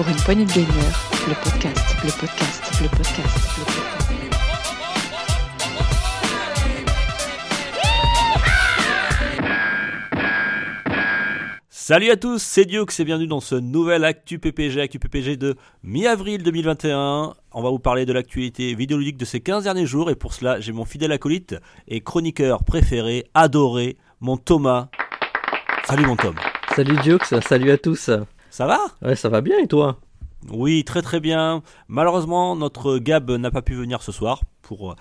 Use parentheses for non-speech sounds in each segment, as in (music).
Pour une poignée de gamer, le podcast, le podcast, le podcast, le podcast. Salut à tous, c'est Dioux et bienvenue dans ce nouvel Actu PPG, Actu PPG de mi-avril 2021. On va vous parler de l'actualité vidéoludique de ces 15 derniers jours et pour cela j'ai mon fidèle acolyte et chroniqueur préféré, adoré, mon Thomas. Salut mon Tom. Salut Dioux, salut à tous. Ça va? Ouais, ça va bien et toi? Oui, très très bien. Malheureusement, notre Gab n'a pas pu venir ce soir pour, euh,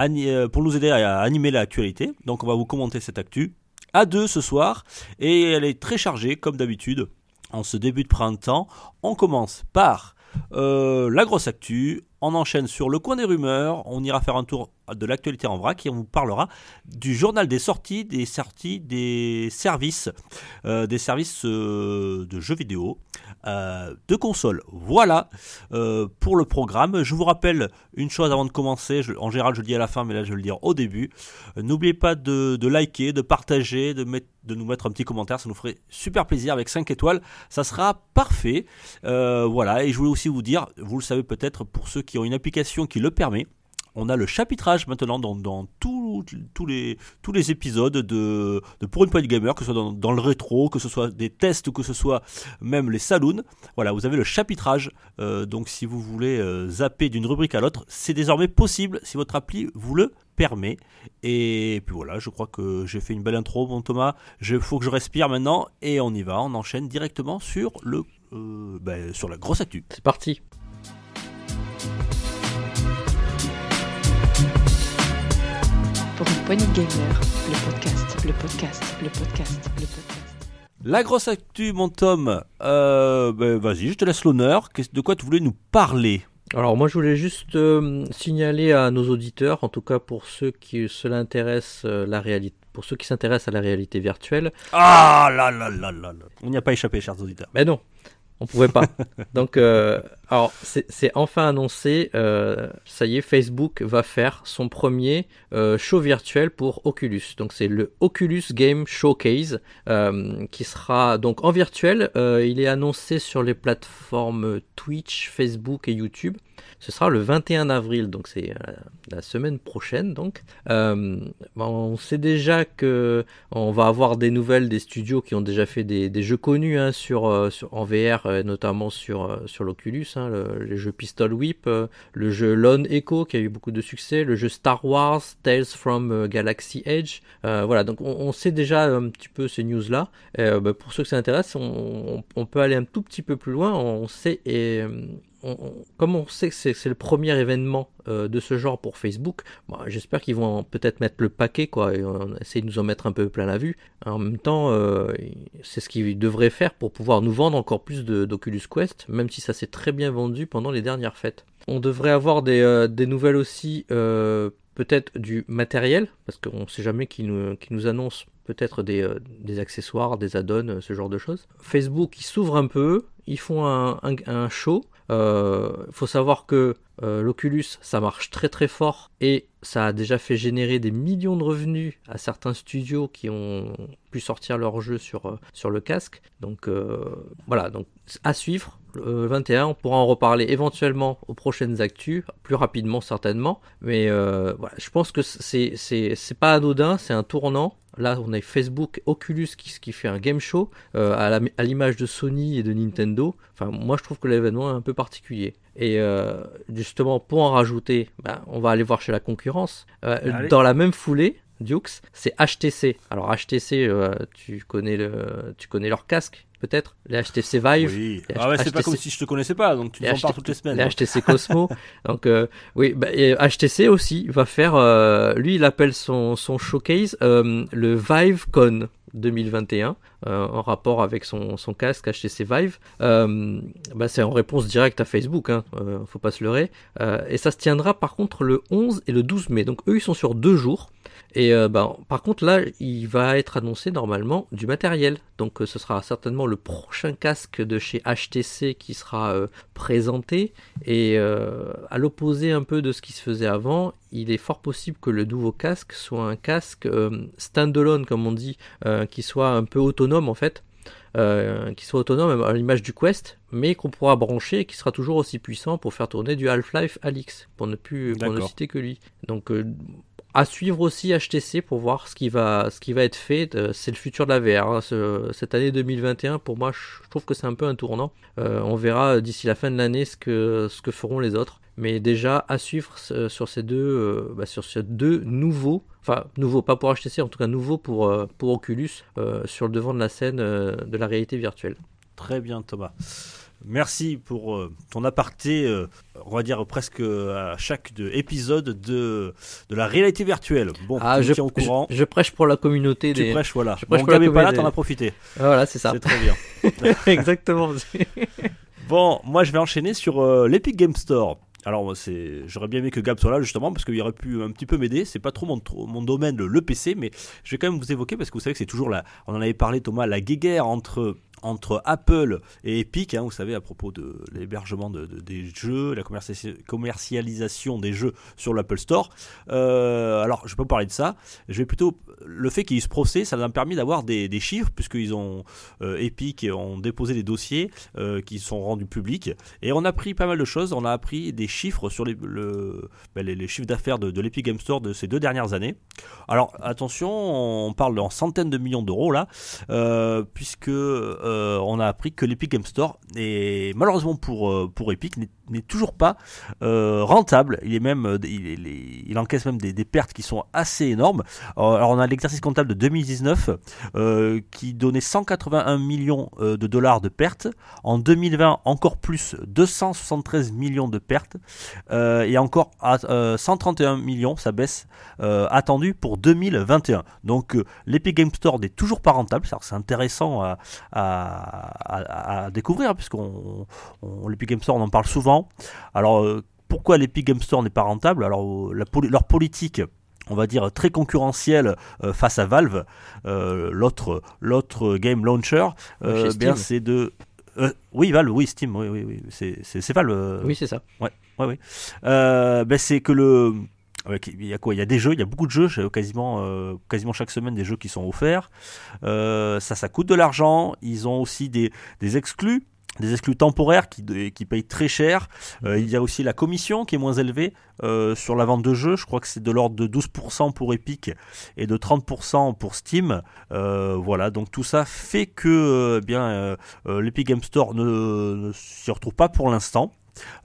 euh, pour nous aider à animer l'actualité. Donc on va vous commenter cette actu à deux ce soir et elle est très chargée comme d'habitude en ce début de printemps. On commence par euh, la grosse actu, on enchaîne sur le coin des rumeurs, on ira faire un tour de l'actualité en vrac et on vous parlera du journal des sorties, des sorties des services, euh, des services euh, de jeux vidéo, de consoles. Voilà pour le programme. Je vous rappelle une chose avant de commencer, en général je le dis à la fin mais là je le dire au début. N'oubliez pas de, liker, de partager, de, de nous mettre un petit commentaire, ça nous ferait super plaisir avec 5 étoiles, ça sera parfait. voilà, et je voulais aussi vous dire, vous le savez peut-être pour ceux qui ont une application qui le permet. On a le chapitrage maintenant dans, tous, les, épisodes de, Pour une poignée gamer, que ce soit dans, le rétro, que ce soit des tests, que ce soit même les saloons. Voilà, vous avez le chapitrage. Euh, donc si vous voulez euh, zapper d'une rubrique à l'autre, c'est désormais possible si votre appli vous le permet. Et puis voilà, je crois que j'ai fait une belle intro, bon Thomas. Il faut que je respire maintenant et on y va. On enchaîne directement sur euh, ben, sur la grosse actu. C'est parti. Pour une poignée de gamer, le podcast, le podcast, le podcast, le podcast. La grosse actu, mon Tom. Euh, ben, vas-y, je te laisse l'honneur. De quoi tu voulais nous parler? Alors moi je voulais juste euh, signaler à nos auditeurs, en tout cas pour ceux qui cela intéresse euh, la réalité, pour ceux qui s'intéressent à la réalité virtuelle. Ah là là là là, là. on n'y a pas échappé, chers auditeurs. Mais non, on pouvait pas. (laughs) Donc, euh, alors c'est enfin annoncé. Euh, ça y est, Facebook va faire son premier euh, show virtuel pour Oculus. Donc c'est le Oculus Game Showcase qui sera donc en virtuel. il est annoncé sur les plateformes Twitch, Facebook et YouTube. Ce sera le 21 avril, donc c'est euh, la semaine prochaine. Donc, euh, on sait déjà que on va avoir des nouvelles des studios qui ont déjà fait des, jeux connus hein, sur, euh, sur, en VR, notamment sur, sur l'Oculus, hein, le, les jeux Pistol Whip, le jeu Lone Echo qui a eu beaucoup de succès, le jeu Star Wars, Tales from Galaxy Edge. voilà, donc on, sait déjà un petit peu ces news là. Bah, pour ceux que ça intéresse, on, on, peut aller un tout petit peu plus loin. On sait et comme on sait que c'est le premier événement euh, de ce genre pour Facebook, bah, j'espère qu'ils vont peut-être mettre le paquet, quoi, et essayer de nous en mettre un peu plein la vue. En même temps, euh, c'est ce qu'ils devraient faire pour pouvoir nous vendre encore plus d'Oculus Quest, même si ça s'est très bien vendu pendant les dernières fêtes. On devrait avoir des, euh, nouvelles aussi, peut-être du matériel, parce qu'on ne sait jamais qui nous, qui nous annonce peut-être des, accessoires, des add-ons, ce genre de choses. Facebook, ils s'ouvrent un peu, ils font un, show, euh, faut savoir que euh, l'Oculus, ça marche très très fort et ça a déjà fait générer des millions de revenus à certains studios qui ont pu sortir leurs jeux sur, euh, sur le casque. Donc voilà, donc à suivre. Le 21, on pourra en reparler éventuellement aux prochaines actus, plus rapidement certainement. Mais voilà, je pense que c'est, c'est, pas anodin, c'est un tournant. Là, on a Facebook, Oculus qui, qui fait un game show à, l'image de Sony et de Nintendo. Enfin, moi, je trouve que l'événement est un peu particulier. Et euh, justement, pour en rajouter, ben, on va aller voir chez la concurrence. Euh, dans la même foulée, Dukes, c'est HTC. Alors HTC, euh, tu connais le, tu connais leur casque peut-être? Les HTC Vive. Oui. ah ouais, c'est pas comme si je te connaissais pas, donc tu en parles toutes les semaines. Les HTC Cosmo. (laughs) donc oui, bah, HTC aussi va faire. lui, il appelle son, son showcase le ViveCon. 2021 euh, en rapport avec son, son casque HTC Vive. Euh, bah, c'est en réponse directe à Facebook, hein, euh, faut pas se leurrer. et ça se tiendra par contre le 11 et le 12 mai. Donc eux ils sont sur deux jours. Et bah, par contre là, il va être annoncé normalement du matériel. Donc ce sera certainement le prochain casque de chez HTC qui sera présenté. Et à l'opposé un peu de ce qui se faisait avant, il est fort possible que le nouveau casque soit un casque standalone comme on dit, qui soit un peu autonome en fait. euh, qui soit autonome à l'image du Quest, mais qu'on pourra brancher et qui sera toujours aussi puissant pour faire tourner du Half-Life Alix, pour ne plus pour ne citer que lui. Donc euh, à suivre aussi HTC pour voir ce qui va, ce qui va être fait. Euh, C'est le futur de la VR. hein. Ce- cette année 2021, pour moi, je trouve que c'est un peu un tournant. Euh, on verra d'ici la fin de l'année ce que, ce que feront les autres. Mais déjà, à suivre euh, sur ces deux, euh, bah, sur ces deux nouveaux, enfin nouveaux, pas pour HTC, en tout cas nouveaux pour, euh, pour Oculus, euh, sur le devant de la scène euh, de la réalité virtuelle. Très bien, Thomas. Merci pour euh, ton aparté, euh, on va dire presque à chaque de- épisode de, de la réalité virtuelle. Bon, Ah, je, au courant. je, je prêche pour la communauté Tu des. prêches, voilà. je prêche Bon, pour la pas là, communauté. t'en as profité. Ah, Voilà, c'est ça. C'est très bien. (laughs) Exactement. (laughs) Bon, moi je vais enchaîner sur euh, l'Epic Game Store. Alors c'est, j'aurais bien aimé que Gab soit là justement parce qu'il aurait pu un petit peu m'aider. C'est pas trop mon, mon domaine le, le PC, mais je vais quand même vous évoquer parce que vous savez que c'est toujours la, on en avait parlé Thomas, la guéguerre entre entre Apple et Epic, hein, vous savez à propos de l'hébergement de, de- des jeux, la commerci- commercialisation des jeux sur l'Apple Store. Euh, alors je vous parler de ça. Je vais plutôt le fait qu'il y ait eu ce procès, ça a permis d'avoir des, chiffres puisqu'ils ont euh, Epic ont déposé des dossiers euh, qui sont rendus publics et on a appris pas mal de choses. On a appris des chiffres sur les, le- ben, chiffres d'affaires de, de l'Epic Game Store de ces deux dernières années. Alors attention, on parle en centaines de millions d'euros là, puisque euh, on a appris que l'Epic Game Store est malheureusement pour euh, Epic n'est- toujours pas euh, rentable. Il encaisse même des, pertes qui sont assez énormes. Alors on a l'exercice comptable de 2019 euh, qui donnait 181 millions de dollars de pertes. En 2020, encore plus, 273 millions de pertes. Et encore à, euh, 131 millions, ça baisse, attendu pour 2021. Donc l'Epic Game Store n'est toujours pas rentable. C'est intéressant à- à- à découvrir, puisqu'on on- l'Epic Game Store, on en parle souvent. Alors euh, pourquoi l'Epic Game Store n'est pas rentable? Alors la leur politique on va dire très concurrentielle euh, face à Valve, euh, l'autre l'autre game launcher, bien c'est de euh, oui Valve, oui Steam, oui oui, oui c'est Valve. euh, Oui, c'est ça. Ouais, ouais. Euh, ben c'est que le. Il y a quoi? Il y a des jeux, il y a beaucoup de jeux, j'ai quasiment, euh, quasiment chaque semaine des jeux qui sont offerts. Euh, ça, ça coûte de l'argent. Ils ont aussi des, des exclus, des exclus temporaires qui, qui payent très cher. Euh, il y a aussi la commission qui est moins élevée euh, sur la vente de jeux. Je crois que c'est de l'ordre de 12% pour Epic et de 30% pour Steam. Euh, voilà, donc tout ça fait que euh, euh, euh, l'Epic Game Store ne s'y retrouve pas pour l'instant.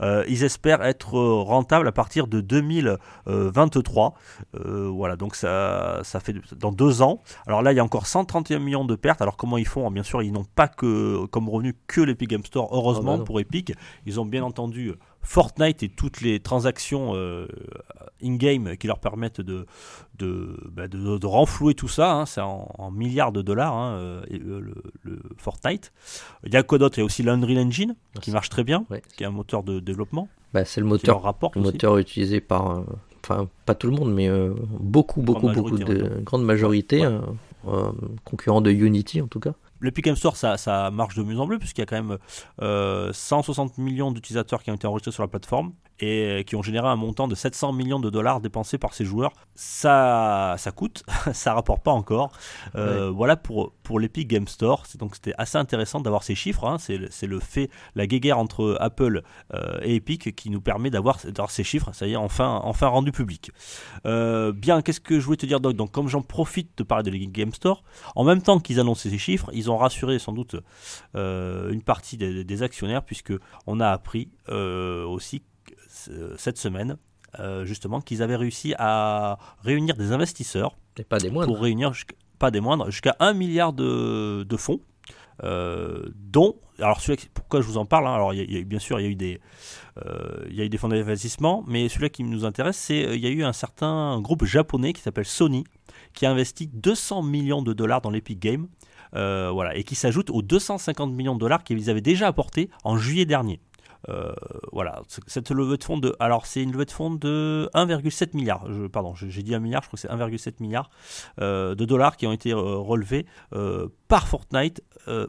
Euh, ils espèrent être euh, rentables à partir de 2023. Euh, voilà, donc ça, ça fait dans deux ans. Alors là, il y a encore 131 millions de pertes. Alors comment ils font Bien sûr, ils n'ont pas que comme revenu que l'Epic Game Store. Heureusement Ah bah non. pour Epic, ils ont bien entendu Fortnite et toutes les transactions euh, in-game qui leur permettent de, de, bah, de, de renflouer tout ça. hein. C'est en, en milliards de dollars, hein, euh, et, euh, le, le Fortnite. Il y a quoi d'autre? Il y a aussi l'Unreal Engine qui marche très bien, Ouais. qui est un moteur de développement, Bah, c'est le moteur, rapporte le aussi. moteur utilisé par, euh, enfin pas tout le monde, mais beaucoup, beaucoup, Grande beaucoup majorité, de grande majorité, Ouais. concurrent de Unity en tout cas. L'Epic Game Store, ça, marche de mieux en mieux, puisqu'il y a quand même euh, 160 millions d'utilisateurs qui ont été enregistrés sur la plateforme et qui ont généré un montant de 700 millions de dollars dépensés par ces joueurs. Ça, ça coûte, (laughs) ça rapporte pas encore. Euh, Voilà pour, pour l'Epic Game Store. C'est- Donc c'était assez intéressant d'avoir ces chiffres. hein. C'est le- c'est le fait, la guéguerre entre Apple euh, et Epic qui nous permet d'avoir d'avoir ces chiffres. Ça y est, enfin, enfin rendu public. Euh, bien, qu'est-ce que je voulais te dire, Doc Donc, comme j'en profite de parler de l'Epic Game Store, en même temps qu'ils annonçaient ces chiffres, ils ont rassuré sans doute euh, une partie des, des actionnaires, puisque on a appris euh, aussi euh, cette semaine, euh, justement, qu'ils avaient réussi à réunir des investisseurs Et pas des moindres. pour réunir, pas des moindres, jusqu'à 1 milliard de, de fonds. euh, dont, alors celui pourquoi je vous en parle, hein, alors il y a- il y, a eu- bien sûr il y a eu des, euh, y a eu des fonds d'investissement, mais celui qui nous intéresse, c'est euh, il y a eu un certain groupe japonais qui s'appelle Sony, qui a investi 200 millions de dollars dans l'Epic Game, voilà, et qui s'ajoute aux 250 millions de dollars qu'ils avaient déjà apportés en juillet dernier. Euh, voilà, cette levée de fonds de, alors c'est une levée de fonds de 1,7 milliard, je, pardon, j'ai dit 1 milliard, je crois que c'est 1,7 milliard euh, de dollars qui ont été euh, relevés par Fortnite,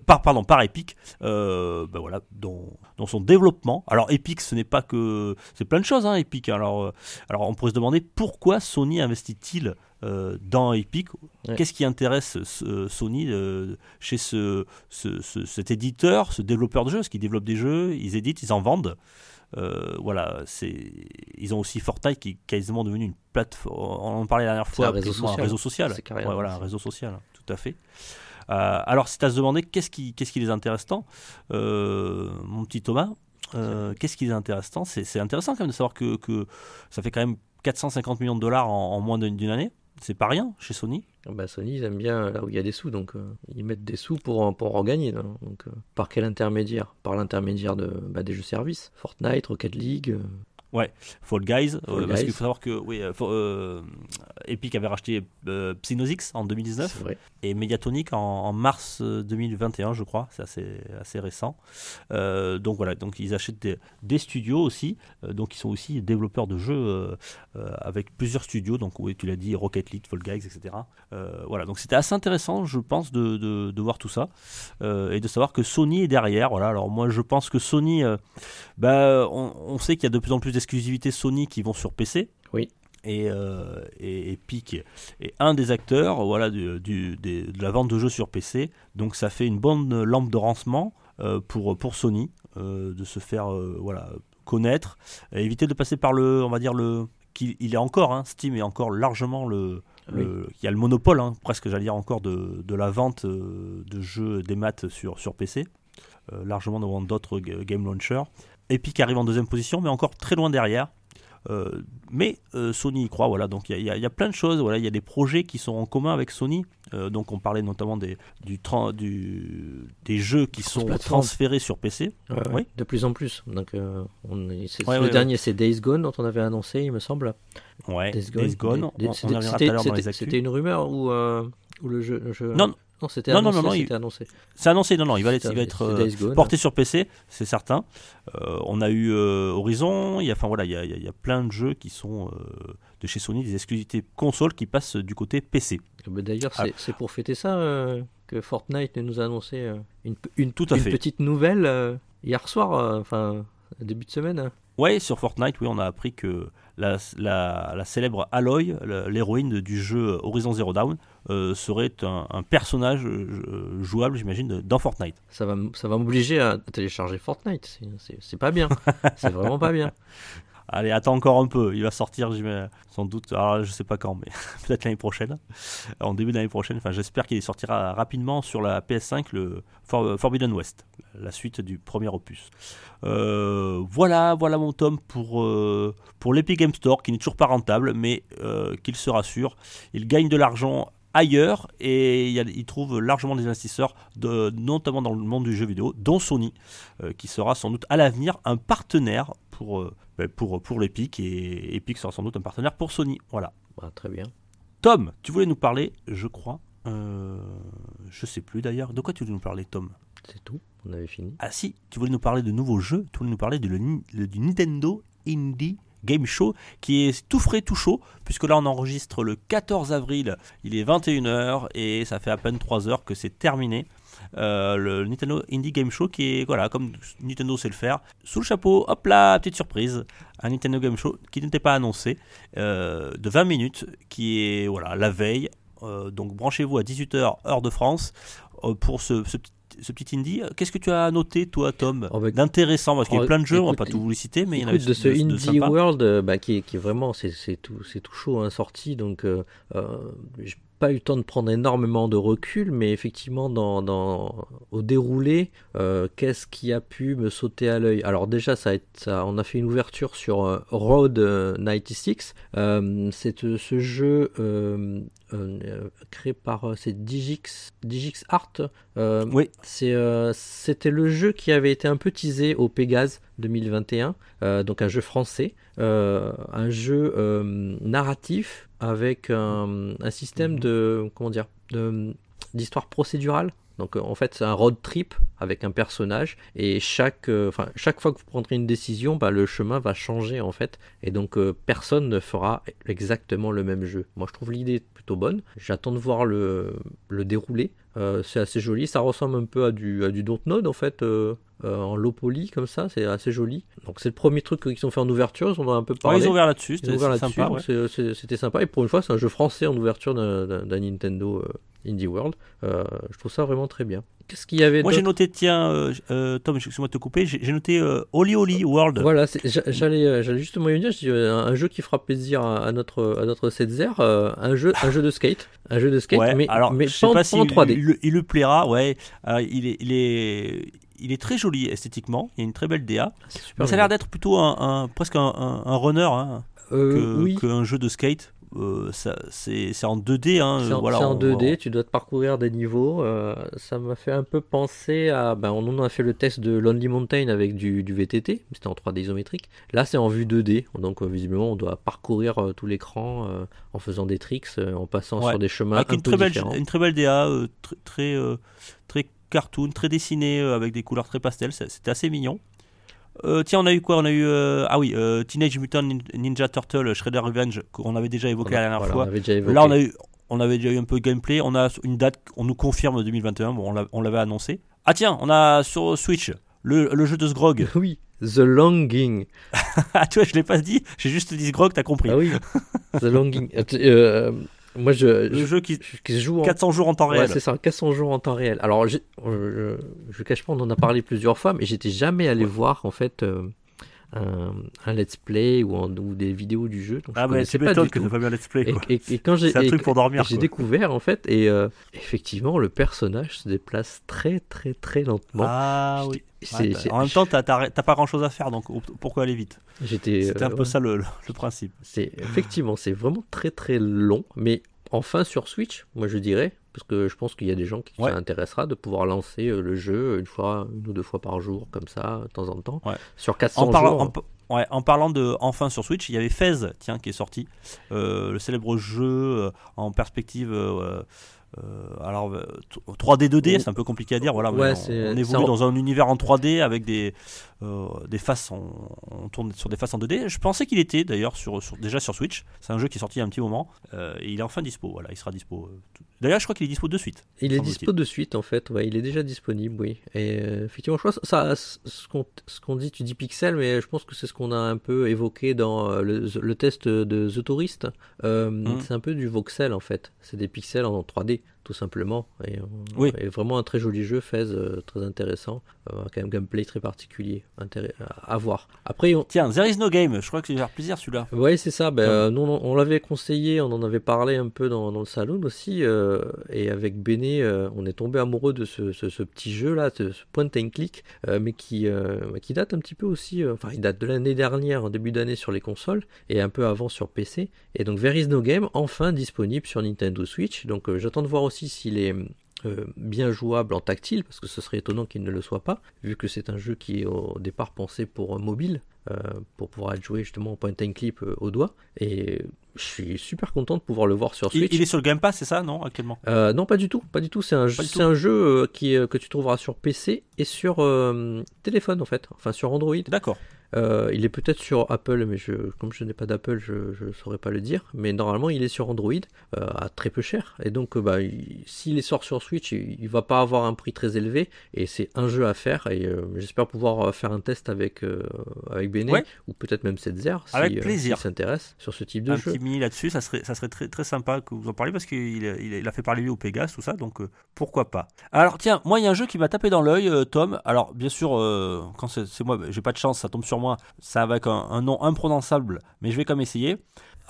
par pardon, par Epic, ben voilà, dans, dans son développement. Alors Epic, ce n'est pas que, c'est plein de choses, hein, Epic. Alors, alors on pourrait se demander pourquoi Sony investit-il euh, dans Epic. Ouais. Qu'est-ce qui intéresse ce- Sony euh, chez ce, ce- ce- cet éditeur, ce développeur de jeux? Parce qu'ils développent des jeux, ils éditent, ils en vendent. Euh, voilà, c'est ils ont aussi Fortnite qui est quasiment devenu une plateforme. On en parlait la dernière fois, un réseau social. réseau social. Ouais, voilà, un réseau social, tout à fait. Euh, alors, c'est à se demander qu'est-ce qui, qu'est-ce qui les intéresse tant, Euh, mon petit Thomas. euh, qu'est-ce qui les intéresse tant? C'est, intéressant quand même de savoir que, que ça fait quand même 450 millions de dollars en, en moins d'une année. C'est pas rien chez Sony. Bah, Sony, ils aiment bien là où il y a des sous, donc euh, ils mettent des sous pour, pour en gagner. Donc, euh, par quel intermédiaire? Par l'intermédiaire de, bah, des jeux services. Fortnite, Rocket League. Euh, Fall Guys, euh, parce qu'il faut savoir que oui, euh, euh, Epic avait racheté euh, Psygnosix en 2019 c'est vrai. et Mediatonic en, en mars euh, 2021, je crois. C'est assez, assez récent. Donc voilà, donc ils achètent des, des studios aussi. Donc ils sont aussi développeurs de jeux avec plusieurs studios. Donc oui, tu l'as dit, Rocket League, Fall Guys, etc. Voilà, donc c'était assez intéressant, je pense, de, de, de voir tout ça et de savoir que Sony est derrière. Voilà, alors moi je pense que Sony, bah, on, on sait qu'il y a de plus en plus d'exclusivités Sony qui vont sur PC. Oui. Et, euh, et Epic est un des acteurs voilà, du, du- des- de la vente de jeux sur PC. Donc ça fait une bonne lampe de lancement euh, pour, pour Sony euh, de se faire euh, voilà, connaître. Et éviter de passer par le, on va dire, le. qu'il il est encore, hein, Steam est encore largement le. le- Il y a le monopole, hein, presque j'allais dire encore, de, de la vente de jeux des maths sur, sur PC, largement devant d'autres ga- game launchers. Epic arrive en deuxième position, mais encore très loin derrière. Euh, mais euh, Sony y croit, voilà. Donc il y, y a- il y a plein de choses. Voilà, il y a des projets qui sont en commun avec Sony. Euh, donc on parlait notamment des, du, des jeux qui sont transférés sur PC. Ouais, ouais, Oui. De plus en plus. Donc, on est- c'est- Ouais, le dernier, c'est Days Gone dont on avait annoncé, il me semble. Ouais, Days Days Gone. On y c'était- une rumeur ou, ou le jeu, le jeu- Non, non, c'était non, non, annoncé. non, il- c'était annoncé. C'est annoncé, non, non, il va être, C'était- il va être c'est euh, porté sur PC, c'est certain. Euh, on a eu euh, Horizon, il y a, enfin voilà, il y a, il y plein de jeux qui sont de chez Sony, des exclusivités consoles qui passent du côté PC. Bah, D'ailleurs, Ah. c'est pour fêter ça que Fortnite nous a annoncé une, une, Tout à une fait. petite nouvelle hier soir, enfin début de semaine. Ouais, sur Fortnite, oui, on a appris que la, la- la célèbre Aloy, l'héroïne du jeu Horizon Zero Dawn, serait un, un personnage euh, jouable, j'imagine, dans Fortnite. Ça va, ça va m'obliger à télécharger Fortnite. C'est- pas bien. (laughs) c'est vraiment pas bien. Allez, attends encore un peu. Il va sortir, sans doute. Alors, je sais pas quand, mais (laughs) peut-être l'année prochaine. En début d'année prochaine. Enfin, j'espère qu'il sortira rapidement sur la PS5, le For- Forbidden West, la suite du premier opus. Euh, voilà, voilà mon tome pour, euh, pour l'Epic Game Store, qui n'est toujours pas rentable, mais euh, qu'il se rassure, il gagne de l'argent ailleurs et il, trouve largement des investisseurs, de, notamment dans le monde du jeu vidéo, dont Sony, euh, qui sera sans doute à l'avenir un partenaire pour, euh, ben, pour, pour l'Epic et Epic sera sans doute un partenaire pour Sony. Voilà. Bah, très bien. Tom, tu voulais nous parler, je crois, euh, je sais plus d'ailleurs, de quoi tu voulais nous parler, Tom? C'est tout. On avait fini. Ah si, tu voulais nous parler de nouveaux jeux, tu voulais nous parler de le Ni- le- du Nintendo Indie Game Show qui est tout frais, tout chaud, puisque là on enregistre le 14 avril, il est 21h et ça fait à peine 3 heures que c'est terminé. Euh, le Nintendo Indie Game Show qui est, voilà, comme Nintendo sait le faire, sous le chapeau, hop là, petite surprise, un Nintendo Game Show qui n'était pas annoncé, euh, de 20 minutes, qui est, voilà, la veille, Euh, donc branchez-vous à 18h heure de France pour ce, ce petit ce petit indie, qu'est-ce que tu as noté toi Tom Oh, bah, d'intéressant parce qu'il y a oh, plein de jeux, on va écoute, pas tout vous les citer, mais il y en a Écoute, de ce de, de Indie sympas. World, euh, bah, qui, est, qui est vraiment, c'est tout, tout chaud, hein, sorti, donc euh, euh, pas eu le temps de prendre énormément de recul, mais effectivement, dans, dans, au déroulé, euh, qu'est-ce qui a pu me sauter à l'œil? Alors déjà, ça, a été- ça, on a fait une ouverture sur euh, Road euh, 96, euh, c'est ce jeu créé par c'est Digix, Digix Art. Oui. c'était le jeu qui avait été un peu teasé au Pégase 2021, euh, donc un jeu français, euh, un jeu euh, narratif avec un, un système Mhm. de comment dire d'histoire procédurale. Donc en fait c'est un road trip avec un personnage et chaque enfin chaque fois que vous prendrez une décision, bah, le chemin va changer en fait et donc personne ne fera exactement le même jeu. Moi je trouve l'idée plutôt bonne. J'attends de voir le le déroulé. Euh, c'est assez joli, ça ressemble un peu à du à du Dontnod en fait. euh, euh, en low poly comme ça, c'est assez joli. Donc c'est le premier truc qu'ils ont fait en ouverture, ils en ont un peu Ouais, parlé. ils ont ouvert là-dessus, c'était ouvert c'était là-dessus, sympa. ouais. c'était sympa. Et pour une fois, c'est un jeu français en ouverture d'un- Nintendo Indie World. Je trouve ça vraiment très bien. Qu'est-ce qu'il y avait Moi j'ai noté, tiens, euh, euh, Tom, excuse-moi de te couper, j'ai noté euh, Holy Holy World. Voilà, j'allais euh, j'allais justement y venir. euh, un, un jeu qui fera plaisir à, à notre à notre Setzer, euh, un jeu un jeu de skate, un jeu de skate, Ouais, mais alors mais je sais pas, en- pas pas si en 3D. Il, il lui plaira, ouais. Il est, il est, il est très joli esthétiquement. Il y a une très belle DA. Mais ça a l'air d'être plutôt un, un- presque un, un- un runner hein, Euh, que, oui. qu'un jeu de skate. Euh, c'est, en 2D. Hein, C'est en, voilà, c'est en on- 2D, tu dois te parcourir des niveaux. euh, ça m'a fait un peu penser à. Ben, on en a fait le test de Lonely Mountain avec du, du VTT, c'était en 3D isométrique. Là, c'est en vue 2D, donc euh, visiblement, on doit parcourir tout l'écran en faisant des tricks, en passant Ouais. sur des chemins avec un une peu très, belle, différents. une très belle DA, tr- très, très cartoon, très dessiné, avec des couleurs très pastel. C'était assez mignon. Euh, tiens, on a eu quoi? On a eu euh, ah oui, euh, Teenage Mutant Nin- Ninja Turtle Shredder Revenge qu'on avait déjà évoqué la dernière voilà, fois. on. Là, on a eu, on avait déjà eu un peu de gameplay. On a une date, on nous confirme 2021. Bon, on l'a- on l'avait annoncé. Ah tiens, on a sur Switch le, le jeu de Sgrog. (laughs) Oui, The Longing. (laughs) ah tu vois, je l'ai pas dit. J'ai juste dit Sgrog, t'as compris. Ah oui, (laughs) The Longing. Moi, je, Le je, jeu qui je joue en 400 jours en temps Ouais, réel. c'est ça, 400 jours en temps réel. Alors, euh, je, je cache pas, on en a parlé plusieurs fois, mais j'étais jamais allé voir en fait euh, un, un let's play ou, en- ou des vidéos du jeu. Donc ah je c'est pas du que tout. pas bien let's play. Quoi. et- et quand j'ai C'est un et- truc pour dormir. et j'ai découvert en fait, et euh, effectivement, le personnage se déplace très très très lentement. Ah oui. Ouais, bah, en même temps, t'as pas grand chose à faire, donc pourquoi aller vite? J'étais. C'était un euh, peu ça le, le- le principe. C'est effectivement, c'est vraiment très très long, mais enfin sur Switch, moi je dirais, parce que je pense qu'il y a des gens qui Ouais. ça intéressera de pouvoir lancer euh, le jeu une fois, une ou deux fois par jour, comme ça, de temps en temps, Ouais. sur 400 En parlant, jours. en, pa- ouais, en parlant de enfin sur Switch, il y avait Fez, tiens, qui est sorti, Euh, le célèbre jeu euh, en perspective. euh, euh, alors euh, t- 3D 2D, c'est un peu compliqué à dire. Voilà, mais on, on évolue en- dans un univers en 3D avec des euh, des faces, en- on tourne sur des faces en 2D. Je pensais qu'il était d'ailleurs sur, sur- déjà sur Switch. C'est un jeu qui est sorti il y a un petit moment euh, et il est enfin dispo. Voilà, il sera dispo. euh, D'ailleurs, je crois qu'il est dispo de suite. Il est dispo de suite en fait, ouais, il est déjà disponible, oui. Et euh, effectivement, je pense que ça, ce qu'on qu'on dit, tu dis pixel, mais je pense que c'est ce qu'on a un peu évoqué dans le, le test de The Tourist. Euh, Mm. C'est un peu du voxel en fait, c'est des pixels en 3D tout simplement. Et, euh, Oui. et vraiment un très joli jeu, Fez, euh, très intéressant, euh, avec un gameplay très particulier, à, à voir. Après, on, Tiens, There is no game. Je crois que c'est faire plaisir celui-là. Ouais, c'est ça. Ben, euh, nous, on, on l'avait conseillé, on en avait parlé un peu dans, dans le salon aussi. et avec Béné, on est tombé amoureux de ce, ce- ce petit jeu-là, ce, ce point and click, mais qui, qui date un petit peu aussi. Enfin, il date de l'année dernière, en début d'année sur les consoles, et un peu avant sur PC. Et donc, There is no game, enfin disponible sur Nintendo Switch. Donc, j'attends de voir aussi s'il est. euh, bien jouable en tactile parce que ce serait étonnant qu'il ne le soit pas vu que c'est un jeu qui est au départ pensé pour euh, mobile euh, pour pouvoir être joué justement en point and clip euh, au doigt. Et je suis super content de pouvoir le voir sur Switch. il est sur le Game Pass, c'est ça, non, actuellement? Non, pas du tout, pas du tout. C'est un, jeu- tout. un jeu qui, est- que tu trouveras sur PC et sur téléphone en fait, enfin sur Android. D'accord. Euh, il est peut-être sur Apple, mais je, comme je n'ai pas d'Apple, je ne saurais pas le dire. Mais normalement, il est sur Android euh, à très peu cher. Et donc, euh, bah, il- s'il est sort sur Switch, il, il va pas avoir un prix très élevé. Et c'est un jeu à faire. Et euh, j'espère pouvoir euh, faire un test avec avec Bene Ouais. ou peut-être même Setzer si, s'il s'intéresse sur ce type de un jeu. petit mini là-dessus, ça serait, ça serait très, très sympa que vous en parliez parce qu'il il il a fait parler lui au Pégase, tout ça, donc pourquoi pas. Alors tiens, moi il y a un jeu qui m'a tapé dans l'œil, Tom. Alors bien sûr, quand c'est c'est moi, j'ai pas de chance, ça tombe sur moi, ça avec un, un nom imprononçable, mais je vais quand même essayer.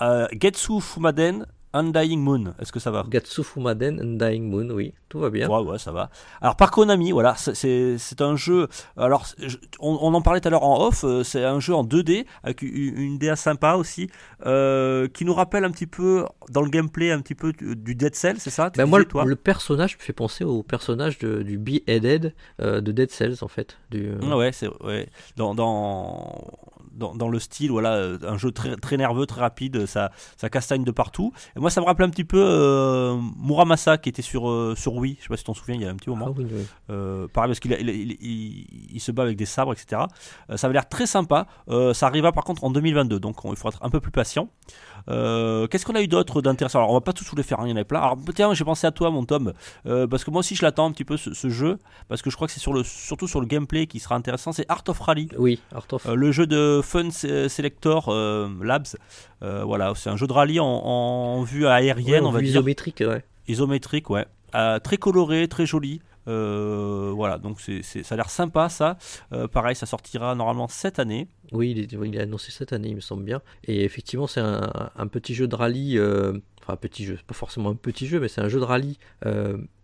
Euh, Getsu Fumaden Undying Moon, est-ce que ça va? Gatsu Fumaden Undying Moon, oui, tout va bien. Ouais, ouais, ça va. Alors, par Konami, voilà, c'est- un jeu. Alors, je- on, on en parlait tout à l'heure en off. euh, C'est un jeu en 2D avec une, une DA sympa aussi, euh, qui nous rappelle un petit peu dans le gameplay un petit peu du, du Dead Cell, c'est ça? Ben moi, disais, le, toi? le personnage me fait penser au personnage de, du Beheaded euh, de Dead Cells en fait. Du, euh, Ouais, c'est ouais. Dans, dans dans dans le style, voilà, euh, un jeu très très nerveux, très rapide, ça ça castagne de partout. Et moi, ça me rappelle un petit peu euh, Muramasa qui était sur euh, sur Wii. Je sais pas si tu t'en souviens, il y a un petit moment. Ah oui, oui. Euh, pareil parce qu'il a- il, il- il- il se bat avec des sabres, etc. Ça avait l'air très sympa. Ça arrivera par contre en 2022, donc on- il faudra être un peu plus patient. Euh, Qu'est-ce qu'on a eu d'autre d'intéressant? Alors, on va pas tous vous les faire, hein, il y en a plein. Alors, tiens, j'ai pensé à toi, mon Tom, euh, parce que moi aussi, je l'attends un petit peu ce, ce jeu, parce que je crois que c'est sur le, surtout sur le gameplay qui sera intéressant. C'est Art of Rally. Oui, Art of. Euh, le jeu de Fun Se- Selector euh, Labs, voilà, c'est un jeu de rallye en, en vue aérienne, Ouais, on va vue dire, isométrique, ouais. isométrique, ouais, très coloré, très joli. Euh, voilà, donc c'est, ça a l'air sympa ça. Euh, pareil, ça sortira normalement cette année. Oui, il est, il est annoncé cette année, il me semble bien. Et effectivement, c'est un, petit jeu de rallye. euh, enfin, un petit jeu, pas forcément un petit jeu, mais c'est un jeu de rallye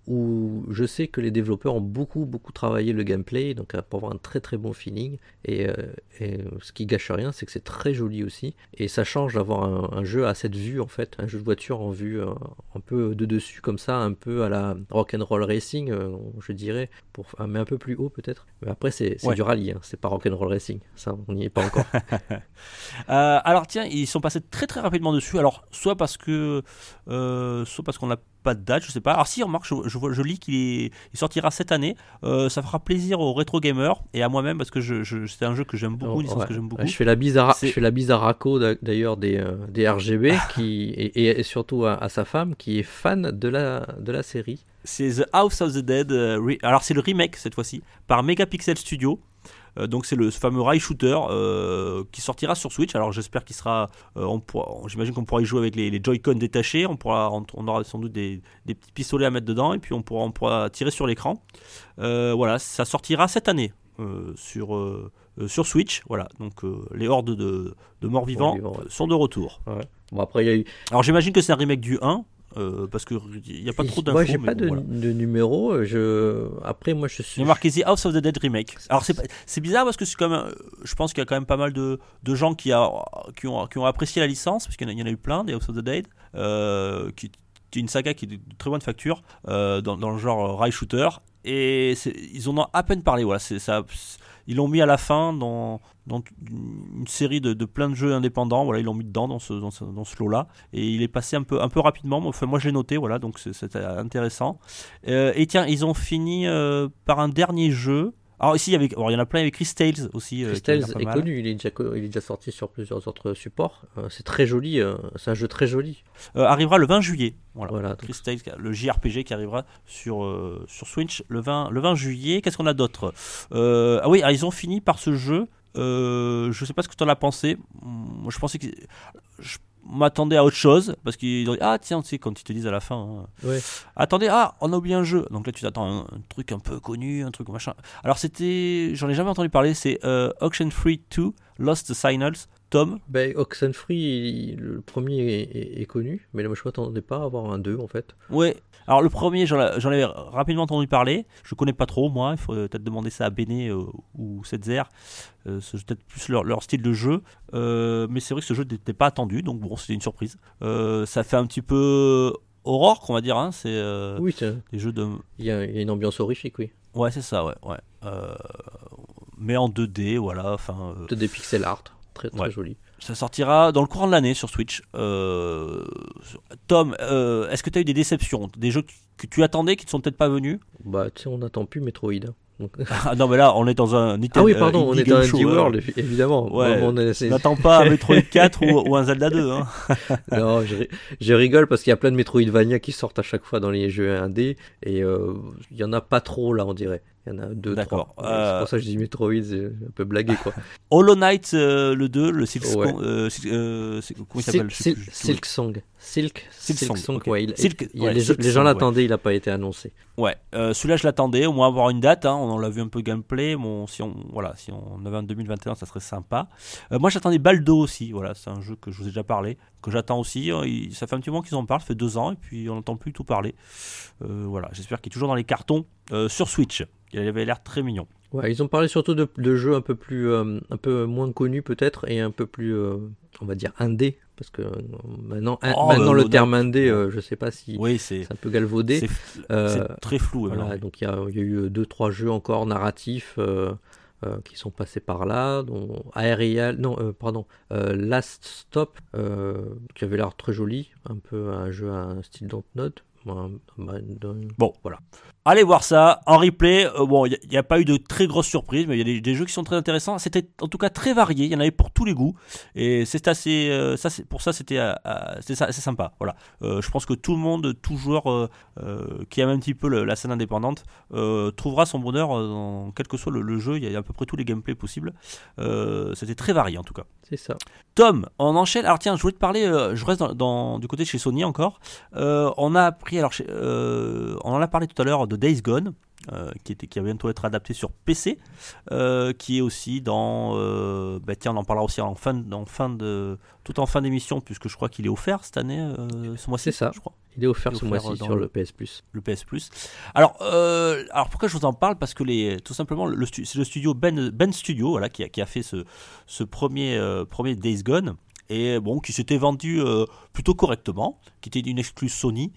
où je sais que les développeurs ont beaucoup, beaucoup travaillé le gameplay, donc pour avoir un très, très bon feeling. Et, euh, et, euh, ce qui gâche rien, c'est que c'est très joli aussi. Et ça change d'avoir un, un jeu à cette vue, en fait, un jeu de voiture en vue euh, un peu de dessus, comme ça, un peu à la rock'n'roll racing, euh, je dirais, pour, mais un peu plus haut peut-être. Mais après, c'est Ouais. du rallye, hein, c'est pas rock'n'roll racing, ça, on n'y est pas encore. (laughs) Euh, alors tiens, ils sont passés très très rapidement dessus. Alors soit parce que, euh, soit parce qu'on n'a pas de date, je sais pas. Alors si, remarque, je, je, vois- je lis qu'il est- il sortira cette année. Euh, ça fera plaisir aux rétro gamers et à moi-même parce que je, je- c'est un jeu que j'aime beaucoup, une licence Ouais. que j'aime beaucoup. Ouais, Je fais la bise à, je fais la bise à Rako d'a- d'ailleurs des, euh, des RGB qui, et, et- et surtout à, à sa femme qui est fan de la, de la série. C'est The House of the Dead. euh, re- alors c'est le remake cette fois-ci par Megapixel Studio. Euh, donc c'est le fameux rail shooter euh, qui sortira sur Switch. Alors j'espère qu'il sera. euh, on j'imagine qu'on pourra y jouer avec les, les Joy-Con détachés. On pourra, on, on aura sans doute des, des petits pistolets à mettre dedans et puis on pourra, on pourra tirer sur l'écran. Voilà, ça sortira cette année sur sur Switch. Voilà, donc les hordes de, de ouais. euh, sont de retour. Bon après il y a eu. Alors j'imagine que c'est un remake du 1 euh, parce que il n'y a pas trop d'infos. Moi j'ai pas bon, de, voilà. de numéro. Je après moi je suis. Il y a marqué The House of the Dead Remake. Alors c'est bizarre parce que c'est quand même, euh, je pense qu'il y a quand même pas mal de, de gens qui, a, qui, ont, qui ont apprécié la licence parce qu'il y, en a- il y en a eu plein des House of the Dead, euh, qui, une saga qui est de très bonne facture euh, dans, dans le genre rail shooter et ils en ont à peine parlé. Voilà, c'est ça. Ils l'ont mis à la fin dans, une série de, plein de jeux indépendants. Voilà, ils l'ont mis dedans dans ce, dans ce, lot-là. Et il est passé un peu, un peu rapidement. Enfin, moi, j'ai noté, voilà, donc c'était intéressant. Euh, et tiens, ils ont fini euh, par un dernier jeu. Alors ici, il y, avait, alors, il y en a plein avec Chris Tales aussi. euh, Chris Tales est connu, il est, déjà, co- il est déjà sorti sur plusieurs autres supports. Euh, c'est très joli, euh, c'est un jeu très joli. Arrivera le 20 juillet. Voilà. Chris Tales, le JRPG qui arrivera sur, sur Switch le 20, le 20 juillet. Qu'est-ce qu'on a d'autre? Ah oui, alors, ils ont fini par ce jeu. Euh, je sais pas ce que tu en as pensé. Moi, je pensais que. Je m'attendais à autre chose. Parce qu'ils ont dit Ah, tiens, tu sais, quand ils te disent à la fin. hein, ouais. Attendez, ah, on a oublié un jeu. Donc là, tu t'attends à un, un truc un peu connu, un truc machin. Alors, c'était. J'en ai jamais entendu parler. C'est euh, Auction Free 2, Lost Signals. Tom, Ben, Oxenfree, il- le premier est, est- est connu, mais là, moi je m'attendais pas à avoir un 2 en fait. Ouais. Alors le premier, j'en ai- j'en avais rapidement entendu parler. Je connais pas trop, moi. Il faut euh, peut-être demander ça à Bene euh, ou Setzer. Euh, c'est peut-être plus leur, leur style de jeu. Euh, mais c'est vrai que ce jeu n'était pas attendu, donc bon, c'était une surprise. Ça fait un petit peu Aurore, qu'on va dire. Hein. C'est Oui, c'est- des jeux de. il y, a il y a une ambiance horrifique, oui. Ouais, c'est ça, ouais. ouais. Euh, mais en 2D, voilà. Enfin. euh, Peut-être des pixel art, très très Ouais. joli. Ça sortira dans le courant de l'année sur Switch. Euh, Tom, euh, est-ce que tu as eu des déceptions? Des jeux que- tu attendais qui ne sont peut-être pas venus? Bah, tu sais, on n'attend plus Metroid. hein. (laughs) Ah non, mais là, on est dans un Nintendo. Ah oui, pardon, on est dans Game Indie. World, évidemment. Ouais. Bon, pas un (laughs) Metroid 4 ou, ou un Zelda 2. Hein. (laughs) Non, je, ri- je rigole parce qu'il y a plein de Metroidvania qui sortent à chaque fois dans les jeux indés et euh, il y en a pas trop là, on dirait. Il y en a deux, D'accord. Euh, C'est pour ça que je dis Metroid, c'est un peu blagué quoi. (laughs) Hollow Knight, euh, le 2, le Silk Ouais. Song- euh, euh, comment il s'appelle? Silk, Silk, Song. Silk, Song, Song, ok. ouais, il- Silk- il y a ouais, les, gens l'attendaient, il n'a pas été annoncé. Ouais, euh, celui-là je l'attendais, au moins avoir une date. Hein, on en l'a vu un peu gameplay. Bon, si on, voilà, si on avait un 2021, ça serait sympa. Euh, moi j'attendais Baldo aussi. Voilà, c'est un jeu que je vous ai déjà parlé, que j'attends aussi. Euh, il- ça fait un petit moment qu'ils en parlent, ça fait deux ans, et puis on n'entend plus tout parler. Euh, voilà, j'espère qu'il est toujours dans les cartons euh, sur Switch. Il avait l'air très mignon. Ouais, ils ont parlé surtout de, de jeux un peu plus, euh, un peu moins connus peut-être et un peu plus, euh, on va dire indé, parce que euh, maintenant, un- Oh, maintenant bah, le terme indé, euh, je sais pas si Oui, c'est un peu galvaudé. c'est- très flou. Voilà, donc il y a, il y a eu deux trois jeux encore narratifs euh, qui sont passés par là, dont Aerial, non, euh, pardon, euh, Last Stop, qui avait l'air très joli, un peu un jeu à un style Dontnod. Bon, voilà. Allez voir ça en replay. Euh, bon, il n'y a, pas eu de très grosses surprises, mais il y a des, des jeux qui sont très intéressants. C'était en tout cas très varié. Il y en avait pour tous les goûts. Et c'est assez. euh, ça, pour ça, c'était euh, c'est c'est sympa. Voilà. Euh, je pense que tout le monde, tout joueur euh, euh, qui aime un petit peu le- la scène indépendante, euh, trouvera son bonheur dans quel que soit le, le jeu. Il y a à peu près tous les gameplays possibles. Euh, c'était très varié en tout cas. C'est ça. Tom, on enchaîne. Alors tiens, je voulais te parler. euh, je reste dans, dans- du côté de chez Sony encore. Euh, on a appris. Alors, euh, on en a parlé tout à l'heure de Days Gone. euh, qui, était, qui va bientôt être adapté sur PC, euh, qui est aussi dans. euh, bah tiens, on en parlera aussi en fin, en fin de, tout en fin d'émission, puisque je crois qu'il est offert cette année, ce mois-ci. C'est ça. je crois Il est offert Il est ce mois-ci sur le PS Plus. le PS Plus. Alors, alors pourquoi je vous en parle? Parce que les, tout simplement, le, c'est le studio Ben, ben Studio voilà, qui, a, qui a fait ce, ce premier, premier Days Gone. Et bon, qui s'était vendu euh, plutôt correctement, qui était une excluse Sony.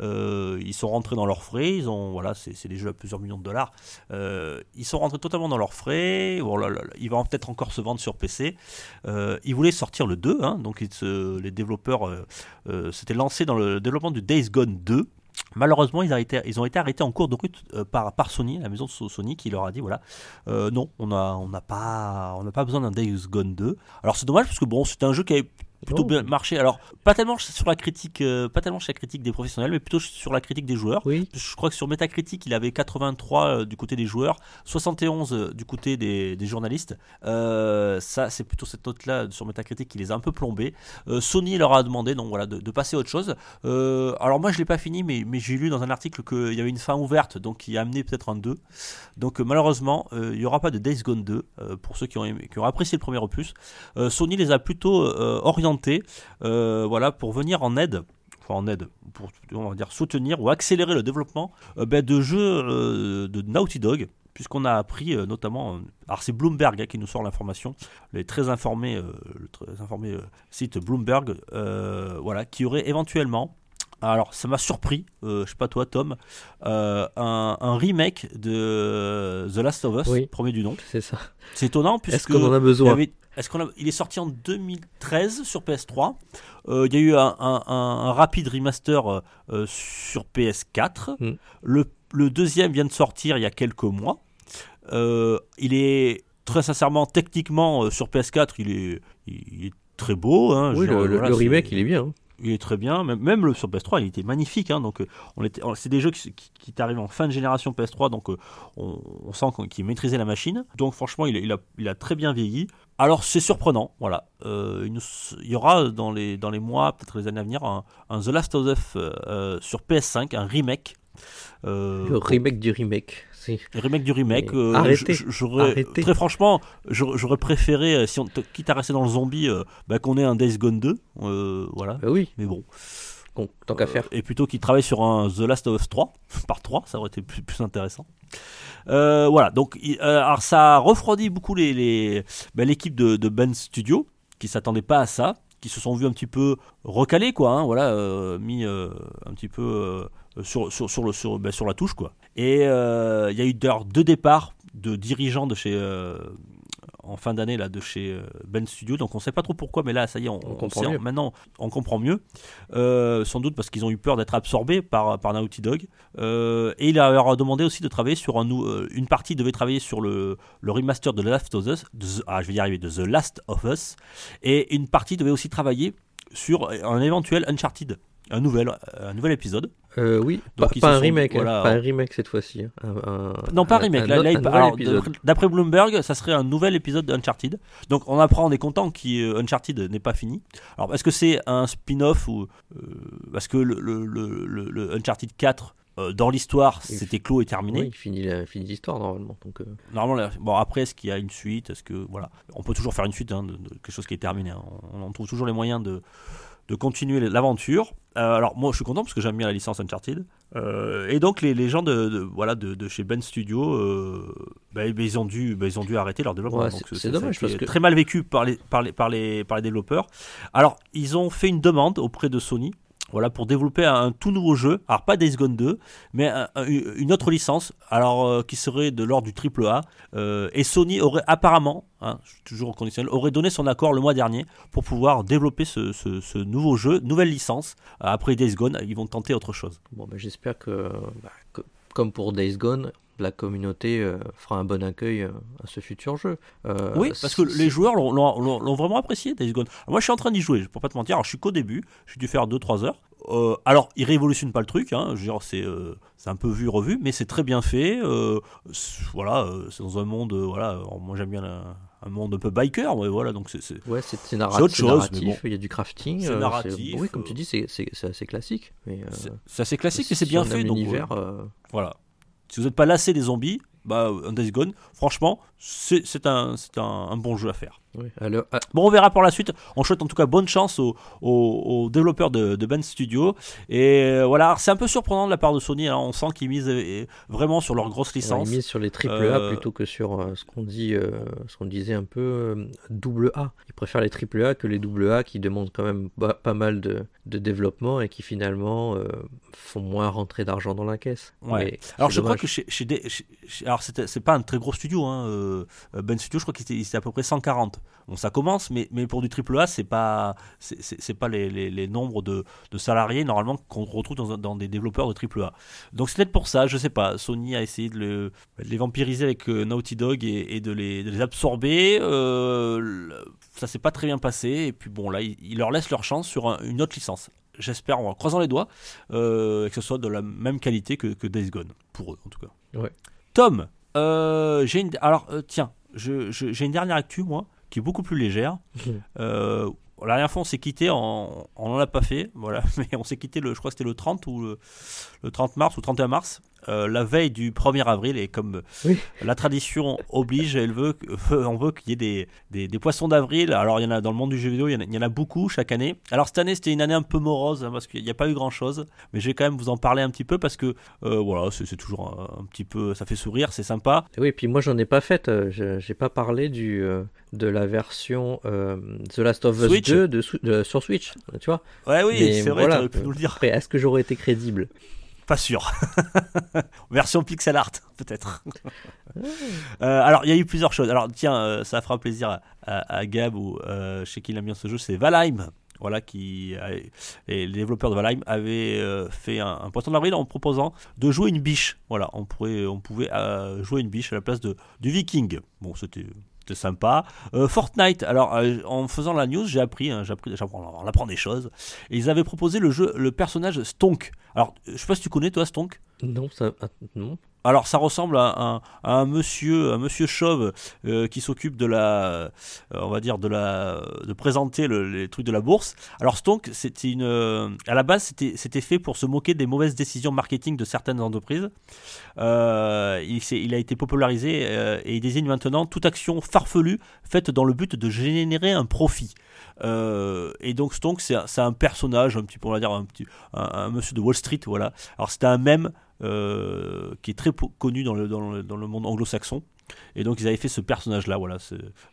Euh, ils sont rentrés dans leurs frais. Ils voilà, c'est, des jeux à plusieurs millions de dollars. Euh, ils sont rentrés totalement dans leurs frais. Là, ils vont peut-être encore se vendre sur PC. Euh, ils voulaient sortir le 2, hein, donc les développeurs euh, euh, s'étaient lancés dans le développement du Days Gone 2. Malheureusement, ils, ont été arrêtés en cours de route euh, par, Sony, la maison de So- Sony, qui leur a dit voilà, euh, non, on n'a pas, besoin d'un Days Gone 2. Alors c'est dommage parce que bon, un jeu qui avait plutôt Oh. bien marché. Alors pas tellement sur la critique, euh, pas tellement sur la critique des professionnels, mais plutôt sur la critique des joueurs. Oui, Je crois que sur Metacritic, il avait 83 euh, du côté des joueurs, 71 euh, du côté des, des journalistes. Ça, c'est plutôt cette note-là sur Metacritic qui les a un peu plombés. Sony leur a demandé donc voilà de, de passer à autre chose. Alors moi, je l'ai pas fini, mais, mais j'ai lu dans un article qu'il y avait une fin ouverte, donc qui a amené peut-être un 2. Donc malheureusement, il n'y aura pas de Days Gone 2 euh, pour ceux qui ont, aimé- qui ont apprécié le premier opus. Sony les a plutôt orientés, euh, voilà, pour venir en aide. En aide, pour on va dire soutenir ou accélérer le développement euh, ben, de jeux euh, de Naughty Dog, puisqu'on a appris notamment, alors c'est Bloomberg hein, qui nous sort l'information, les très informés, le très informé site Bloomberg, voilà, qui aurait éventuellement alors, ça m'a surpris, euh, je sais pas toi, Tom, euh, un, un remake de The Last of Us, Oui. premier du nom. c'est ça. C'est étonnant puisque Est-ce qu'on en a besoin avait- est-ce qu'on a- il est sorti en 2013 sur PS3. Euh, il y a eu un, un- un- un rapide remaster euh, euh, sur PS4. Mm. Le, le deuxième vient de sortir il y a quelques mois. Euh, il est très sincèrement, techniquement, euh, sur PS4, il est, il est très beau. hein. Oui, le, voilà, remake, il est bien. hein. Il est très bien, même, le sur PS3, il était magnifique. hein, donc, euh, on était, c'est des jeux qui, qui, qui en fin de génération PS3, donc euh, on, sent qu'il maîtrisait la machine. Donc, franchement, il, a- très bien vieilli. Alors, c'est surprenant, voilà. Euh, il, y aura dans les, mois, peut-être les années à venir, un, The Last of Us sur PS5, un remake. Le remake du remake. Si. le remake du remake. Euh, arrêtez. Très franchement, j'aurais préféré, euh, si on, quitte à rester dans le zombie, euh, bah, qu'on ait un Days Gone 2. euh, voilà. Bah oui, Mais bon. bon, tant qu'à faire. Et plutôt qu'il travaille sur un The Last of Us 3, (laughs) par 3, ça aurait été plus, plus intéressant. Voilà, donc alors ça a refroidi beaucoup les, les- ben, l'équipe de, de Ben Studio, qui s'attendait pas à ça, qui se sont vus un petit peu recalés, quoi, hein, voilà, mis un petit peu sur, sur, sur, le, sur, ben, sur la touche, quoi. Et euh, il y a eu d'ailleurs deux départs de dirigeants de chez. euh, en fin d'année là de chez euh, Ben Studio donc on sait pas trop pourquoi mais là ça y est on, On on comprend sait, maintenant on comprend mieux euh, sans doute parce qu'ils ont eu peur d'être absorbés par, par Naughty Dog. Euh, et il leur a demandé aussi de travailler sur un, euh, une partie devait travailler sur le, le remaster de The Last of Us, The- ah, je vais y arriver, de The Last of Us, et une partie devait aussi travailler sur un éventuel Uncharted, un nouvel, un nouvel épisode. Euh, oui, donc pas, un remake, hein, voilà. pas un remake cette fois-ci. hein. Non, pas un remake. d'après- Bloomberg, ça serait un nouvel épisode d'Uncharted. Donc on apprend, on est content qu'Uncharted n'est pas fini. Alors est-ce que c'est un spin-off ou euh, parce que le, le, le, le- le Uncharted 4 euh, dans l'histoire c'était clos et terminé. Oui, il finit l'histoire normalement. Donc, euh, Normalement, bon après est-ce qu'il y a une suite? Est-ce que voilà, on peut toujours faire une suite hein, de, de quelque chose qui est terminé. hein. On, on trouve toujours les moyens de de continuer l'aventure. Euh, alors moi je suis content parce que j'aime bien la licence Uncharted. Euh, et donc les, les gens de, de- voilà de, de chez Ben Studio, euh, bah, bah, ils ont dû bah, ils ont dû arrêter leur développement. Ouais, c'est- dommage parce que- très mal vécu par les par les par les par les développeurs. Alors ils ont fait une demande auprès de Sony. Voilà, pour développer un, tout nouveau jeu. Alors pas Days Gone 2, mais une autre licence, alors euh, qui serait de l'ordre du triple A. Euh, et Sony aurait apparemment, hein, toujours au conditionnel, aurait donné son accord le mois dernier pour pouvoir développer ce, nouveau jeu, nouvelle licence. après Days Gone, ils vont tenter autre chose. Bon, ben, j'espère que, bah, que, comme pour Days Gone, la communauté euh, fera un bon accueil euh, à ce futur jeu. Euh, oui, parce que les joueurs l'ont vraiment apprécié, Days Gone. Moi, je suis en train d'y jouer, pour pas te mentir. Alors, je suis qu'au début, j'ai dû faire 2-3 heures. alors, il révolutionne pas le truc, hein, c'est un peu vu, revu, mais c'est très bien fait. voilà, c'est dans un monde, voilà, moi j'aime bien un monde un peu biker, ouais, voilà, donc c'est ouais, c'est narratif, autre chose, il y a du crafting, c'est narratif. oui, comme tu dis, c'est assez classique. C'est assez classique, mais c'est bien fait. Donc, univers, voilà. Si vous n'êtes pas lassé des zombies, bah, un Days Gone, franchement, c'est un, un, un bon jeu à faire. Bon, on verra pour la suite. On souhaite en tout cas bonne chance aux, développeurs de, Ben Studio. Et euh, voilà, c'est un peu surprenant de la part de Sony. on sent qu'ils misent euh, vraiment sur leur grosse licence. ils misent sur les triple A euh, plutôt que sur ce qu'on dit, ce qu'on disait un peu double A. Ils préfèrent les triple A que les double A qui demandent quand même pas mal de, développement et qui finalement font moins rentrer d'argent dans la caisse. Ouais. alors je crois que chez, chez, alors c'est pas un très gros studio. Hein, ben Studio, je crois qu'il était à peu près 140. Bon, ça commence, mais, mais pour du triple A, c'est pas c'est pas les, les, nombres de, de, salariés normalement qu'on retrouve dans, dans, des développeurs de triple A. Donc c'est peut-être pour ça, je sais pas. Sony a essayé de, le, les vampiriser avec euh, Naughty Dog et, de, les, de, les, absorber. Euh, ça s'est pas très bien passé. Et puis bon, là, ils, leur laissent leur chance sur une autre licence. J'espère, en croisant les doigts, euh, que ce soit de la même qualité que, que Days Gone, pour eux en tout cas. Ouais. Tom, j'ai une... alors tiens, j'ai une dernière actu moi qui est beaucoup plus légère. euh, la dernière fois, on s'est quitté, on n'en a pas fait, voilà, (laughs) mais on s'est quitté, le, je crois que c'était le 30 ou le, 30 mars ou 31 mars, euh, la veille du 1er avril, et comme la tradition oblige, elle veut, on veut qu'il y ait des, des, poissons d'avril. Alors, il y en a dans le monde du jeu vidéo, il y en a, beaucoup chaque année. Alors, cette année, c'était une année un peu morose, hein, parce qu'il n'y a pas eu grand chose, mais je vais quand même vous en parler un petit peu, parce que euh, voilà, c'est toujours un, petit peu, ça fait sourire, c'est sympa. Oui, et puis moi, j'en ai pas fait, euh, j'ai pas parlé du, de la version The Last of Us 2 de, sur Switch, tu vois. Ouais, oui, c'est vrai, voilà. pu nous le dire. Après, est-ce que j'aurais été crédible? Pas sûr. (laughs) Version pixel art, peut-être. (laughs) Euh, alors, il y a eu plusieurs choses. Alors, tiens, euh, ça fera plaisir à, Gab ou euh, chez qui il a mis ce jeu, c'est Valheim. Voilà, qui les développeurs de Valheim avaient fait un, un poisson d'avril en proposant de jouer une biche. Voilà, on pourrait, on pouvait jouer une biche à la place de du Viking. Bon, c'était sympa. Euh, Fortnite, alors euh, en faisant la news, j'ai appris, hein, appris, on apprend des choses. Ils avaient proposé le jeu, le personnage Stonk. Alors, je sais pas si tu connais toi Stonk? Non, ça, ah, non. Alors ça ressemble à, un, monsieur, un monsieur chauve euh, qui s'occupe de la, euh, on va dire de la, de présenter les trucs de la bourse. Alors Stonk, c'était une, à la base c'était, fait pour se moquer des mauvaises décisions marketing de certaines entreprises. Euh, il, a été popularisé et il désigne maintenant toute action farfelue faite dans le but de générer un profit. et donc Stonk, c'est, un personnage, un petit, on dire un petit, un, monsieur de Wall Street, voilà. Alors c'était un même euh, qui est très connu dans le, dans le, dans le monde anglo-saxon. Et donc ils avaient fait ce personnage-là, voilà,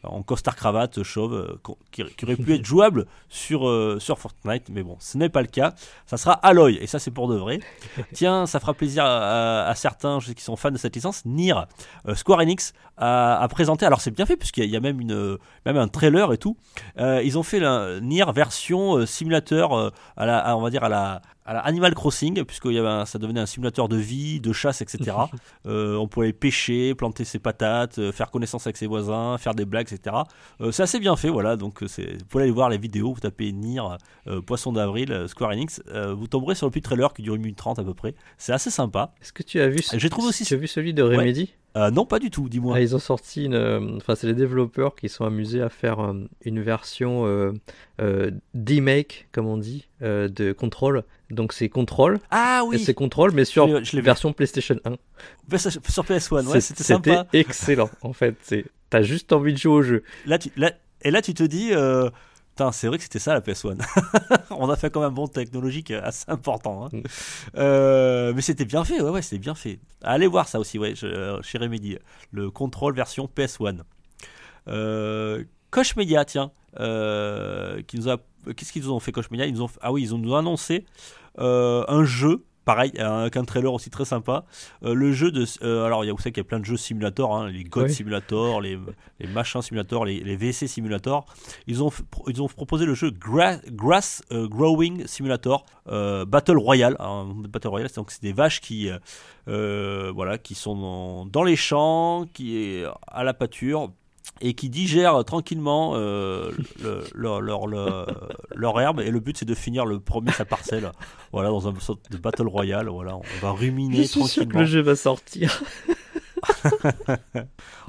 en costard cravate chauve, euh, qui, aurait pu (laughs) être jouable sur, euh, sur Fortnite, mais bon, ce n'est pas le cas. Ça sera Aloy, et ça c'est pour de vrai. (laughs) Tiens, ça fera plaisir à, certains je sais, qui sont fans de cette licence. Nier, euh, Square Enix a, présenté, alors c'est bien fait puisqu'il y, a même, une, même un trailer et tout. ils ont fait la Nier version simulateur à la, on va dire à la, à Animal Crossing, puisque y avait ça devenait un simulateur de vie, de chasse, etc. (laughs) on pouvait pêcher, planter ses patates, euh, faire connaissance avec ses voisins, faire des blagues, etc. Euh, c'est assez bien fait, voilà. Donc, euh, vous pouvez aller voir les vidéos, vous tapez Nier, Poisson d'avril, Square Enix, vous tomberez sur le petit trailer qui dure une minute trente à peu près. C'est assez sympa. Est-ce que tu as vu, J'ai trouvé aussi... tu as vu celui de Remedy? Non, pas du tout, dis-moi. Ah, ils ont sorti une. Enfin, c'est les développeurs qui sont amusés à faire une version euh, D-Make, comme on dit, de Control. Donc c'est Control. Ah oui. C'est Control, mais sur version PlayStation 1. Sur PS1, ouais, c'était sympa. C'était excellent, en fait. T'as juste envie de jouer au jeu. Là, tu, et là, tu te dis, euh, c'est vrai que c'était ça la PS1. (laughs) On a fait quand même un bond technologique assez important. Hein. Mm. Euh, mais c'était bien fait, ouais, ouais, c'était bien fait. Allez voir ça aussi, ouais, chez Remedy. Le contrôle version PS1. Euh, Media, tiens, euh, qui nous a qu'est-ce qu'ils nous ont fait Koch Media? Ils ont, ah oui, ils ont nous annoncé un jeu pareil, avec un trailer aussi très sympa. Euh, le jeu de. Euh, alors, il y a, vous savez qu'il y a plein de jeux simulateurs, hein, les God Simulator, les, les machins Simulator, les, les, VC Simulator. Ils ont, ils ont proposé le jeu Grass euh, Growing Simulator Battle Royale. Hein, Battle Royale, donc c'est des vaches qui, voilà, qui sont dans, dans les champs, qui est à la pâture et qui digèrent tranquillement euh, leur, leur, leur, herbe. Et le but c'est de finir le premier sa parcelle. Voilà dans un sorte de battle royale. Voilà on va ruminer Je suis tranquillement sûr que le jeu va sortir. (laughs)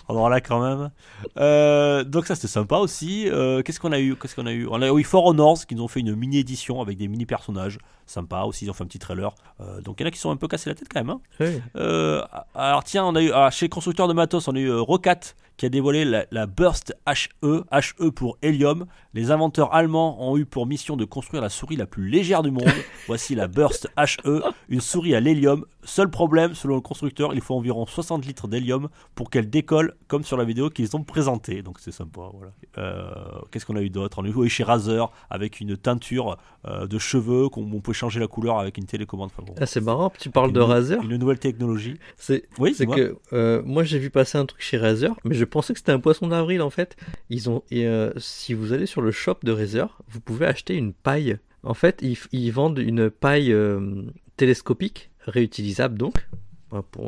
On aura là quand même. Euh, donc ça c'était sympa aussi. Euh, qu'est-ce qu'on a eu? Qu'est-ce qu'on a eu? On a eu For Honors qui nous ont fait une mini édition avec des mini personnages sympa aussi ils ont fait un petit trailer donc il y en a qui sont un peu cassés la tête quand même hein. alors tiens on a eu ah, chez constructeur de matos on a eu Rocat qui a dévoilé la, Burst HE, HE pour Helium. Les inventeurs allemands ont eu pour mission de construire la souris la plus légère du monde. (laughs) Voici la Burst HE, une souris à l'hélium. Seul problème, selon le constructeur, il faut environ 60 litres d'hélium pour qu'elle décolle, comme sur la vidéo qu'ils ont présentée. Donc c'est sympa. Voilà. Euh, qu'est-ce qu'on a eu d'autre? On a eu chez Razer avec une teinture euh, de cheveux qu'on on peut changer la couleur avec une télécommande. ah, c'est marrant, tu parles de Razer. Une nouvelle technologie. C'est oui, c'est que euh, moi j'ai vu passer un truc chez Razer, mais je pensais que c'était un poisson d'avril en fait. Ils ont, et, euh, si vous allez sur le shop de Razer, vous pouvez acheter une paille. En fait, ils, vendent une paille euh, télescopique, réutilisable donc.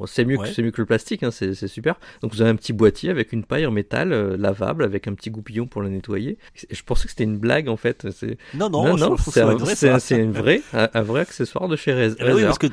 C'est mieux, que, mieux que le plastique, hein, c'est super. Donc vous avez un petit boîtier avec une paille en métal euh, lavable avec un petit goupillon pour la nettoyer. Je pensais que c'était une blague en fait. Non, non, non, c'est un, vrai, un, vrai accessoire de chez Razer. Eh ben oui, parce que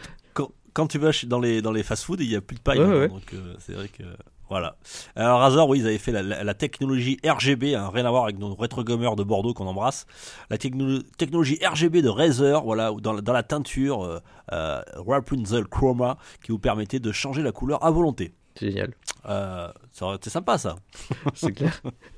quand, tu vas dans les, dans les fast-food, il n'y a plus de paille. donc c'est vrai que. Voilà. Alors Razer, oui, ils avaient fait la, technologie RGB, hein, rien à voir avec nos rétro de Bordeaux qu'on embrasse. La technologie RGB de Razer, voilà, dans, dans la teinture euh, euh, Rapunzel Chroma, qui vous permettait de changer la couleur à volonté. Génial. Euh, c'est sympa ça. (laughs) C'est clair. (laughs)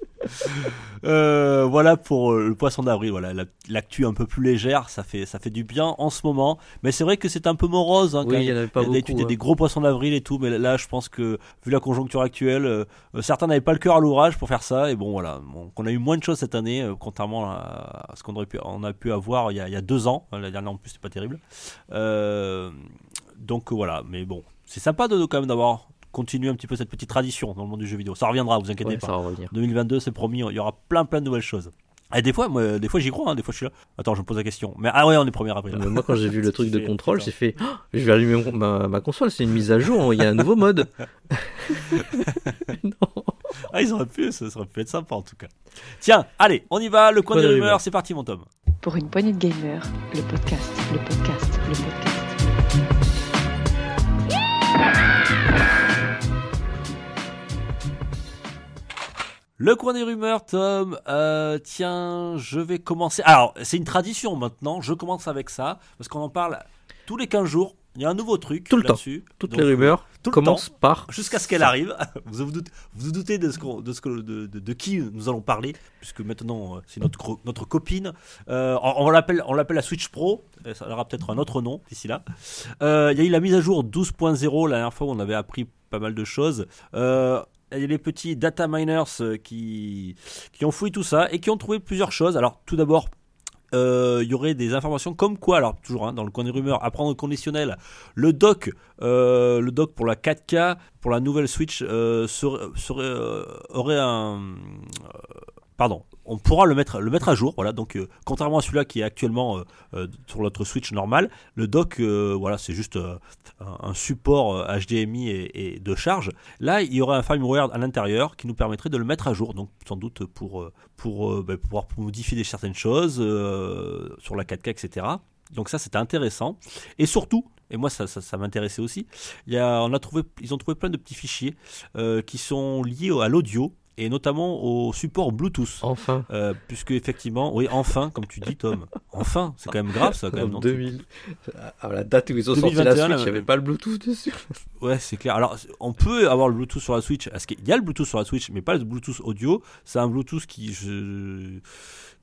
Euh, voilà pour euh, le poisson d'avril. Voilà, l'actu un peu plus légère, ça fait ça fait du bien en ce moment. Mais c'est vrai que c'est un peu morose. Hein, oui, il y en avait pas beaucoup. Hein. des gros poissons d'avril et tout, mais là, je pense que vu la conjoncture actuelle, euh, certains n'avaient pas le cœur à l'ouvrage pour faire ça. Et bon, voilà, on a eu moins de choses cette année, contrairement à ce qu'on aurait pu on a pu avoir il y a, il y a deux ans. La dernière en plus, c'est pas terrible. donc voilà, mais bon, c'est sympa de quand même d'avoir continuer un petit peu cette petite tradition dans le monde du jeu vidéo. Ça reviendra, vous inquiétez pas. 2022, c'est promis, il y aura plein plein de nouvelles choses. Et des fois, moi, des fois j'y crois, hein, des fois je suis là. Attends, je me pose la question. Mais ah ouais, on est 1er avril. moi, quand j'ai vu (laughs) le truc de contrôle, j'ai fait oh, Je vais allumer ma, console, c'est une mise à jour, il y a un nouveau mode. (laughs) (laughs) non. Ah, ils auraient pu, ça aurait pu être sympa en tout cas. Tiens, allez, on y va, le coin des rumeurs, c'est parti, mon Tom. Pour une poignée de gamers, le podcast, le podcast, le podcast. Le coin des rumeurs, Tom. Euh, tiens, je vais commencer. Alors, c'est une tradition maintenant. Je commence avec ça parce qu'on en parle tous les 15 jours. Il y a un nouveau truc tout le temps. Toutes les rumeurs commencent par jusqu'à ce qu'elle arrive. (laughs) vous, vous, doutez, vous doutez de, ce de, ce de, de, qui nous allons parler puisque maintenant euh, c'est notre notre copine. Euh, on, l'appelle on l'appelle la Switch Pro. Ça aura peut-être un autre nom d'ici là. il y a eu la mise à jour 12.0 la dernière fois où on avait appris pas mal de choses. Euh, les petits data miners euh, qui, qui ont fouillé tout ça et qui ont trouvé plusieurs choses. Alors tout d'abord, euh, il y aurait des informations comme quoi, alors toujours hein, dans le coin des rumeurs, à prendre au conditionnel, le dock, euh, le dock pour la 4K, pour la nouvelle Switch, serait, aurait un... pardon, on pourra le mettre, le mettre à jour. Voilà, donc euh, contrairement à celui-là qui est actuellement euh, euh, sur notre Switch normal, le dock, voilà, c'est juste un, support HDMI et, de charge. Là, il y aurait un firmware à l'intérieur qui nous permettrait de le mettre à jour, donc sans doute pour, pour ben, pouvoir modifier certaines choses sur la 4K, etc. Donc ça, c'était intéressant. Et surtout, et moi ça, m'intéressait aussi, on a trouvé, ils ont trouvé plein de petits fichiers qui sont liés à l'audio et notamment au support Bluetooth. Enfin. Euh, puisque effectivement, oui, enfin, comme tu dis, Tom. Enfin, c'est quand même grave ça, quand même. En 2000. À la date où ils ont sorti la Switch, il n'y avait pas le Bluetooth dessus. (laughs) Ouais, c'est clair. Alors, on peut avoir le Bluetooth sur la Switch. Parce qu'il y a le Bluetooth sur la Switch, mais pas le Bluetooth audio. C'est un Bluetooth qui, je...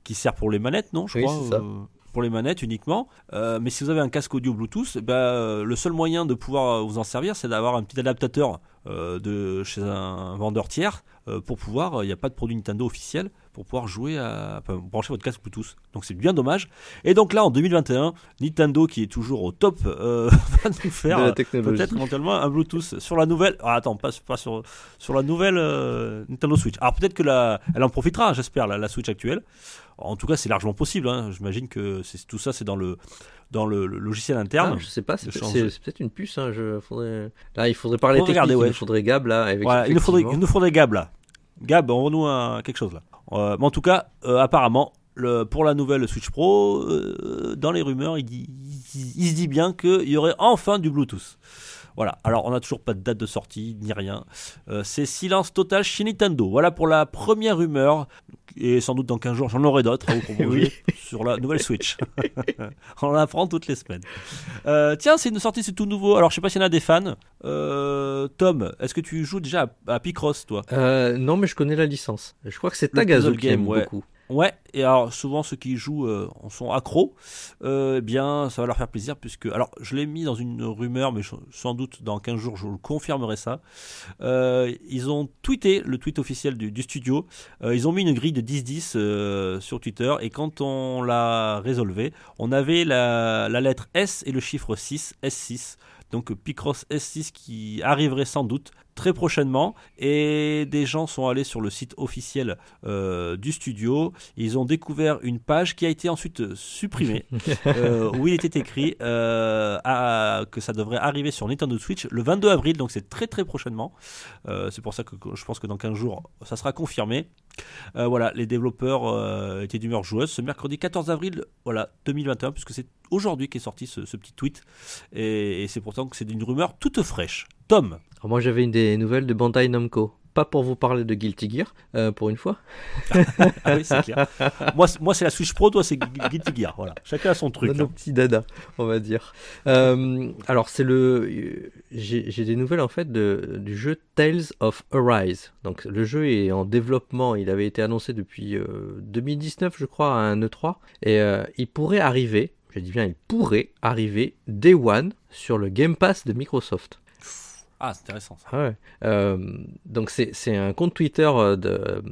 qui sert pour les manettes, non Je oui, crois. Ça. Euh, pour les manettes uniquement. Euh, mais si vous avez un casque audio Bluetooth, bah, le seul moyen de pouvoir vous en servir, c'est d'avoir un petit adaptateur de chez un vendeur tiers pour pouvoir, il n'y a pas de produit Nintendo officiel, pour pouvoir jouer à enfin, brancher votre casque Bluetooth. Donc c'est bien dommage. Et donc là en 2021, Nintendo qui est toujours au top euh, (laughs) va nous faire euh, peut-être éventuellement un Bluetooth sur la nouvelle. Ah, attends, pas, pas sur sur la nouvelle euh, Nintendo Switch. Alors peut-être que la, elle en profitera, j'espère, la, la Switch actuelle. En tout cas, c'est largement possible. hein. J'imagine que c'est tout ça, c'est dans le dans le, le logiciel interne. Ah, je sais pas, c'est peut-être une puce. Hein, je, faudrait... Là, il faudrait parler Faut technique, regarder, ouais. il nous faudrait Gab là. Avec il nous faudrait, il nous faudrait Gab là. Gab, envoie-nous un- quelque chose là. Euh, mais en tout cas, euh, apparemment, pour la nouvelle Switch Pro, euh, dans les rumeurs, il, dit- il se dit bien qu'il y aurait enfin du Bluetooth. Voilà, alors on n'a toujours pas de date de sortie, ni rien. Euh, c'est silence total chez Nintendo. Voilà pour la première rumeur. Et sans doute dans 15 jours, j'en aurai d'autres à vous proposer sur la nouvelle Switch. (laughs) on en apprend toutes les semaines. Euh, tiens, c'est une sortie, c'est tout nouveau. Alors je sais pas s'il y en a des fans. Euh, Tom, est-ce que tu joues déjà à, à Picross, toi? Euh, non, mais je connais la licence. Je crois que c'est Tagazo qui game, aime ouais. beaucoup. Ouais, et alors souvent ceux qui jouent euh, en sont accros, euh, eh bien ça va leur faire plaisir puisque, alors je l'ai mis dans une rumeur, mais sans doute dans 15 jours je vous confirmerai ça. Euh, ils ont tweeté le tweet officiel du, studio, Euh, ils ont mis une grille de 10-10 euh, sur Twitter et quand on l'a résolvé, on avait la, la lettre S et le chiffre 6, S6. Donc Picross S6 qui arriverait sans doute très prochainement et des gens sont allés sur le site officiel euh, du studio. Ils ont découvert une page qui a été ensuite euh, supprimée (laughs) euh, où il était écrit euh, à- que ça devrait arriver sur Nintendo Switch le 22 avril, donc c'est très très prochainement. C'est pour ça que je pense que dans 15 jours ça sera confirmé. Voilà, les développeurs étaient d'humeur joueuse ce mercredi 14 avril voilà, 2021, puisque c'est aujourd'hui qu'est sorti ce, ce petit tweet. Et, et c'est pourtant que c'est une rumeur toute fraîche. Tom, Alors moi, j'avais une des nouvelles de Bandai Namco. Pas pour vous parler de Guilty Gear, euh, pour une fois. ah oui, c'est clair. moi, c'est- moi c'est la Switch Pro, toi c'est Gu- Guilty Gear. Voilà, chacun a son truc. Nos hein. petits dada, on va dire. Euh, alors, c'est le. euh, J'ai des nouvelles en fait de, du jeu Tales of Arise. Donc, le jeu est en développement. Il avait été annoncé depuis euh, 2019, je crois, à un E3. Et euh, il pourrait arriver, je dis bien, il pourrait arriver Day One sur le Game Pass de Microsoft. Ah, c'est intéressant ça. Ah. Euh, donc c'est un compte Twitter euh, de,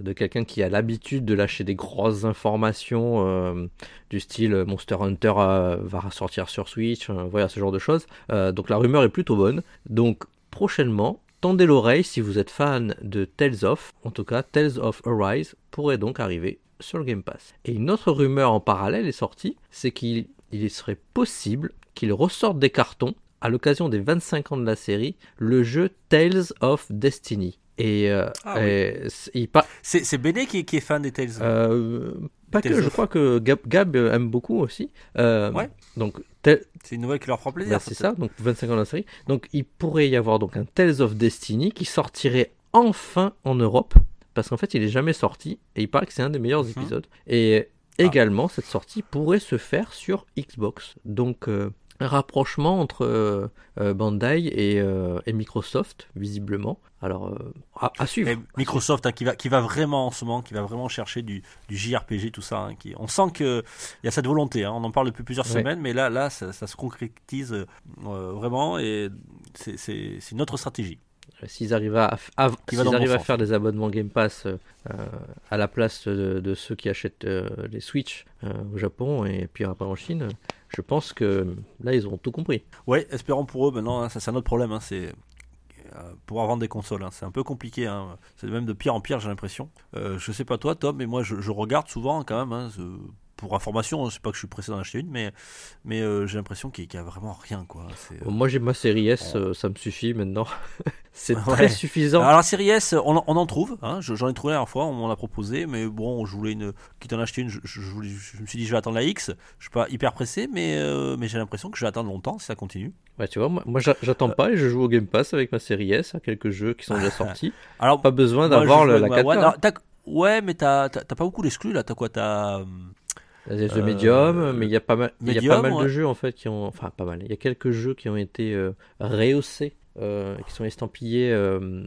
de, quelqu'un qui a l'habitude de lâcher des grosses informations euh, du style Monster Hunter va sortir sur Switch, voilà ce genre de choses. Donc la rumeur est plutôt bonne. Donc prochainement, tendez l'oreille si vous êtes fan de Tales of, en tout cas Tales of Arise pourrait donc arriver sur le Game Pass. Et une autre rumeur en parallèle est sortie, c'est qu'il il serait possible qu'il ressorte des cartons à l'occasion des 25 ans de la série, le jeu Tales of Destiny. Et, euh, Ah et il par- C'est Béné qui, est- qui est fan des Tales. euh, pas Tales que, je crois que Gab, Gab aime beaucoup aussi. Euh, Ouais. Donc, tel- C'est une nouvelle qui leur fera plaisir. bah, c'est ça, donc 25 ans de la série. Donc il pourrait y avoir donc un Tales of Destiny qui sortirait enfin en Europe, parce qu'en fait il est jamais sorti, et il paraît que c'est un des meilleurs Mhm. épisodes. Et Ah. également, cette sortie pourrait se faire sur Xbox. Donc euh, un rapprochement entre euh, euh, Bandai et, euh, et Microsoft, visiblement. Alors, à, à suivre. Et Microsoft hein, qui, va, qui va vraiment en ce moment, qui va vraiment chercher du, du JRPG, tout ça. hein, qui, on sent qu'il y a cette volonté. hein, on en parle depuis plusieurs Ouais. semaines, mais là, là ça, ça se concrétise euh, vraiment et c'est- une autre stratégie. S'ils arrivent à, arrivent bon faire des abonnements Game Pass euh, à la place de, de ceux qui achètent euh, les Switch euh, au Japon et puis après en Chine, je pense que là ils auront tout compris. Ouais, espérons pour eux. Maintenant, hein, ça c'est un autre problème. hein, c'est euh, pouvoir vendre des consoles. hein, c'est un peu compliqué. hein, c'est même de pire en pire, j'ai l'impression. Euh, je sais pas toi, Tom, mais moi je, je regarde souvent quand même. hein, ce- pour information, hein, c'est pas que je suis pressé d'en acheter une, mais, mais euh, j'ai l'impression qu'il n'y a vraiment rien. Quoi. Euh, moi j'ai ma série S, euh, ça me suffit maintenant. (laughs) C'est Ouais. très suffisant. Alors la série S, on, en- on en trouve, hein, je- j'en ai trouvé la dernière fois, on m'en a proposé, mais bon, je voulais une, quitte à en acheter une, je, je- je voulais- je me suis dit je vais attendre la X, je suis pas hyper pressé, mais, euh, mais j'ai l'impression que je vais attendre longtemps si ça continue. Ouais, tu vois, moi, moi, j'a- j'attends pas et je joue au Game Pass avec ma série S à quelques jeux qui sont déjà (laughs) sortis. Alors, Pas besoin d'avoir la ma 4K. One. Alors, t'as- ouais, mais t'as t'as- t'as pas beaucoup d'exclus là, t'as quoi T'as. The Euh, Medium, mais il y a pas mal, il y a pas mal de ouais. jeux en fait qui ont, enfin pas mal. Il y a quelques jeux qui ont été euh, rehaussés, euh, qui sont estampillés euh,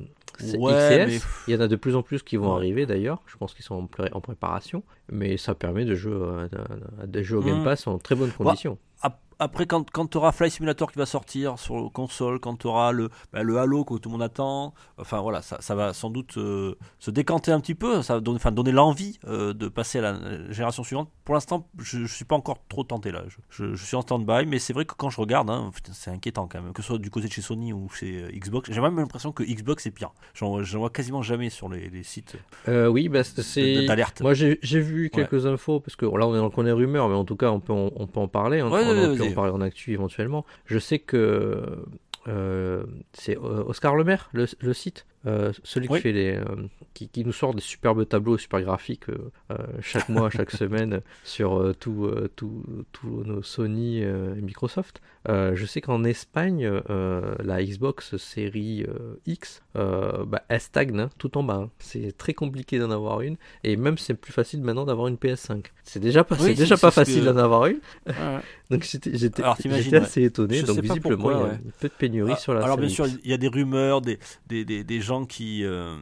Ouais, mais- Il y en a de plus en plus qui vont Ouais. arriver d'ailleurs. Je pense qu'ils sont en, pré- en préparation, mais ça permet de jouer à, à- à des jeux au Game Mhm. Pass en très bonnes conditions. Ap- après, quand, quand tu auras Fly Simulator qui va sortir sur console, quand tu auras le, bah, le Halo que tout le monde attend, enfin voilà, ça, ça va sans doute euh, se décanter un petit peu, ça va donner, enfin, donner l'envie euh, de passer à la génération suivante. Pour l'instant, je ne suis pas encore trop tenté là. Je, je, suis en stand-by, mais c'est vrai que quand je regarde, hein, c'est inquiétant quand même, que ce soit du côté de chez Sony ou chez euh, Xbox. J'ai même l'impression que Xbox est pire. J'en vois quasiment jamais sur les, les sites oui, bah, c'est. Moi, j'ai vu quelques infos, parce que là, on est dans le coin des rumeurs, mais en tout cas, on peut, on, peut en parler. Hein, on, parler en actu éventuellement. Je sais que euh, c'est euh, Oscar Lemaire, le, le site, euh, celui qui fait les, qui, qui, nous sort des superbes tableaux super graphiques chaque mois, (laughs) chaque semaine sur tous nos Sony et Microsoft. je sais qu'en Espagne, la Xbox série X, bah, elle stagne hein, tout en bas. Hein. C'est très compliqué d'en avoir une, et même c'est plus facile maintenant d'avoir une PS5. C'est déjà pas, c'est déjà pas facile d'en avoir une. (laughs) Donc j'étais assez étonné. donc visiblement, il y a un peu de pénurie ah, sur la Alors bien sûr, il y a des rumeurs, des, des, des, des gens qui, euh,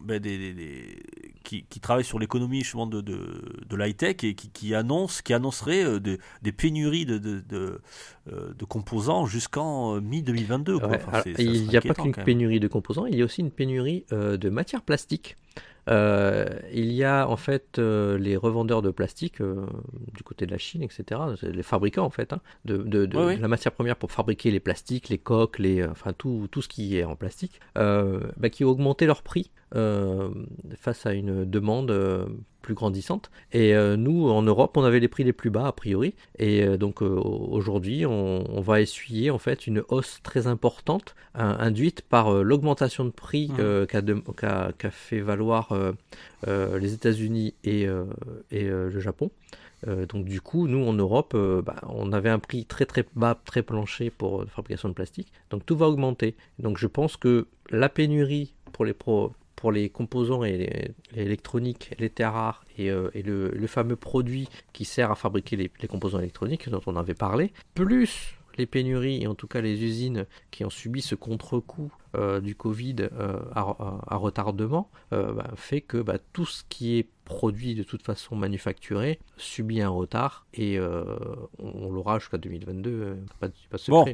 ben, des, qui, qui, travaillent sur l'économie justement de, de, de l'high-tech et qui, qui, annoncent, qui annonceraient euh, des pénuries de, de, de, euh, de composants jusqu'en mi-2022. il n'y a pas qu'une pénurie de composants, il y a aussi une pénurie de matières plastiques. Euh, il y a en fait euh, les revendeurs de plastique euh, du côté de la Chine, etc. Les fabricants en fait hein, de, la matière première pour fabriquer les plastiques, les coques, les, enfin tout, tout ce qui est en plastique, bah, qui ont augmenté leur prix face à une demande plus grandissante. Et nous, en Europe, on avait les prix les plus bas a priori. Et donc aujourd'hui, on, va essuyer en fait une hausse très importante induite par l'augmentation de prix mmh. qu'a fait valoir euh, euh, les États-Unis et, euh, le Japon. donc du coup, nous en Europe, bah, on avait un prix très très bas, très plancher pour la fabrication de plastique. Donc tout va augmenter. Donc je pense que la pénurie pour les pour les composants et électroniques, les terres rares et, le, fameux produit qui sert à fabriquer les, composants électroniques dont on avait parlé, plus les pénuries et en tout cas les usines qui ont subi ce contre-coup euh, du Covid euh, à, retardement euh, bah, fait que bah, tout ce qui est produit de toute façon manufacturé subit un retard et on, l'aura jusqu'à 2022. pas, pas bon,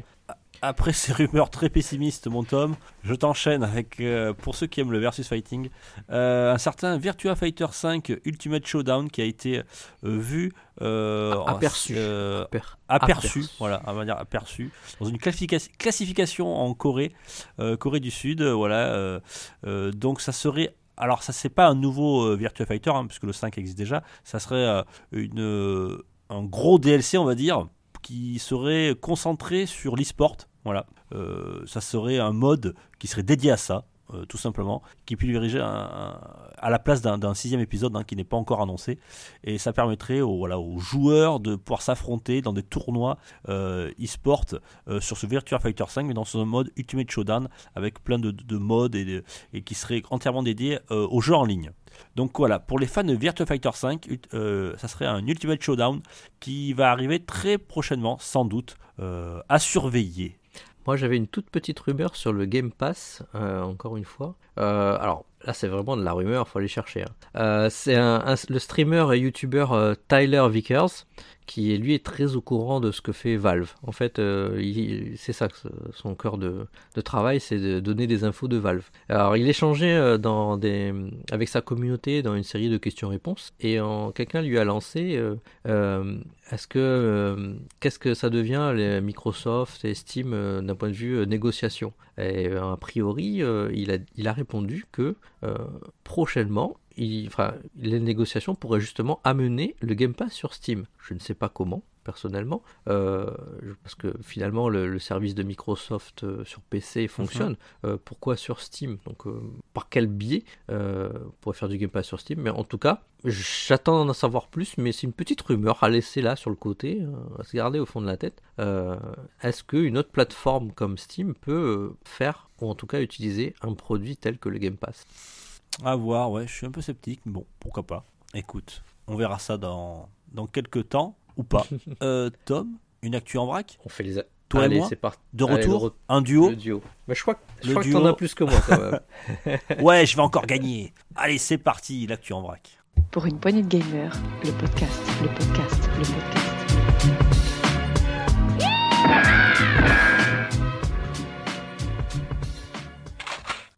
après ces rumeurs très pessimistes, mon Tom, je t'enchaîne avec, pour ceux qui aiment le versus fighting, un certain Virtua Fighter 5 Ultimate Showdown qui a été vu euh, aperçu. Euh, aperçu, voilà, on va dire aperçu, dans une classification en Corée, euh, Corée du Sud, voilà. donc ça serait alors ça c'est pas un nouveau Virtua Fighter hein, puisque le 5 existe déjà, ça serait une un gros DLC on va dire qui serait concentré sur l'e-sport, voilà. ça serait un mode qui serait dédié à ça. Euh, tout simplement, qui diriger à la place d'un sixième épisode hein, qui n'est pas encore annoncé. Et ça permettrait aux, joueurs de pouvoir s'affronter dans des tournois euh, e-sport euh, sur ce Virtua Fighter 5, mais dans ce mode Ultimate Showdown, avec plein de, de modes et, et, qui serait entièrement dédié aux jeux en ligne. Donc voilà, pour les fans de Virtua Fighter 5, ça serait un Ultimate Showdown qui va arriver très prochainement, sans doute, à surveiller. Moi, j'avais une toute petite rumeur sur le Game Pass, euh, encore une fois. Euh, alors, là, c'est vraiment de la rumeur, faut aller chercher. Hein. Euh, c'est le streamer et YouTuber Tyler Vickers qui lui est très au courant de ce que fait Valve. En fait, euh, c'est ça son cœur de, travail, c'est de donner des infos de Valve. Alors, il échangeait euh, avec sa communauté dans une série de questions-réponses, et quelqu'un lui a lancé euh, est-ce que qu'est-ce que ça devient Microsoft et Steam d'un point de vue négociation? Et a priori, il a répondu que prochainement, les négociations pourraient justement amener le Game Pass sur Steam. Je ne sais pas comment, personnellement, euh, parce que finalement le, service de Microsoft euh, sur PC fonctionne. Mhm. Euh, pourquoi sur Steam? Donc par quel biais on pourrait faire du Game Pass sur Steam? Mais en tout cas, j'attends d'en savoir plus, mais c'est une petite rumeur à laisser là sur le côté, à se garder au fond de la tête. Est-ce qu'une autre plateforme comme Steam peut faire, ou en tout cas utiliser un produit tel que le Game Pass? À voir, ouais, je suis un peu sceptique, mais bon, pourquoi pas. Écoute, on verra ça dans, dans quelques temps, ou pas. (laughs) euh, Tom, une actu en vrac? On fait les... Toi Allez, et moi De retour Un duo Le duo. Mais je crois, je crois que t'en as plus que moi quand même. (laughs) ouais, je vais encore gagner. Allez, c'est parti, l'actu en vrac. Pour une poignée de gamers, le podcast, le podcast, le podcast.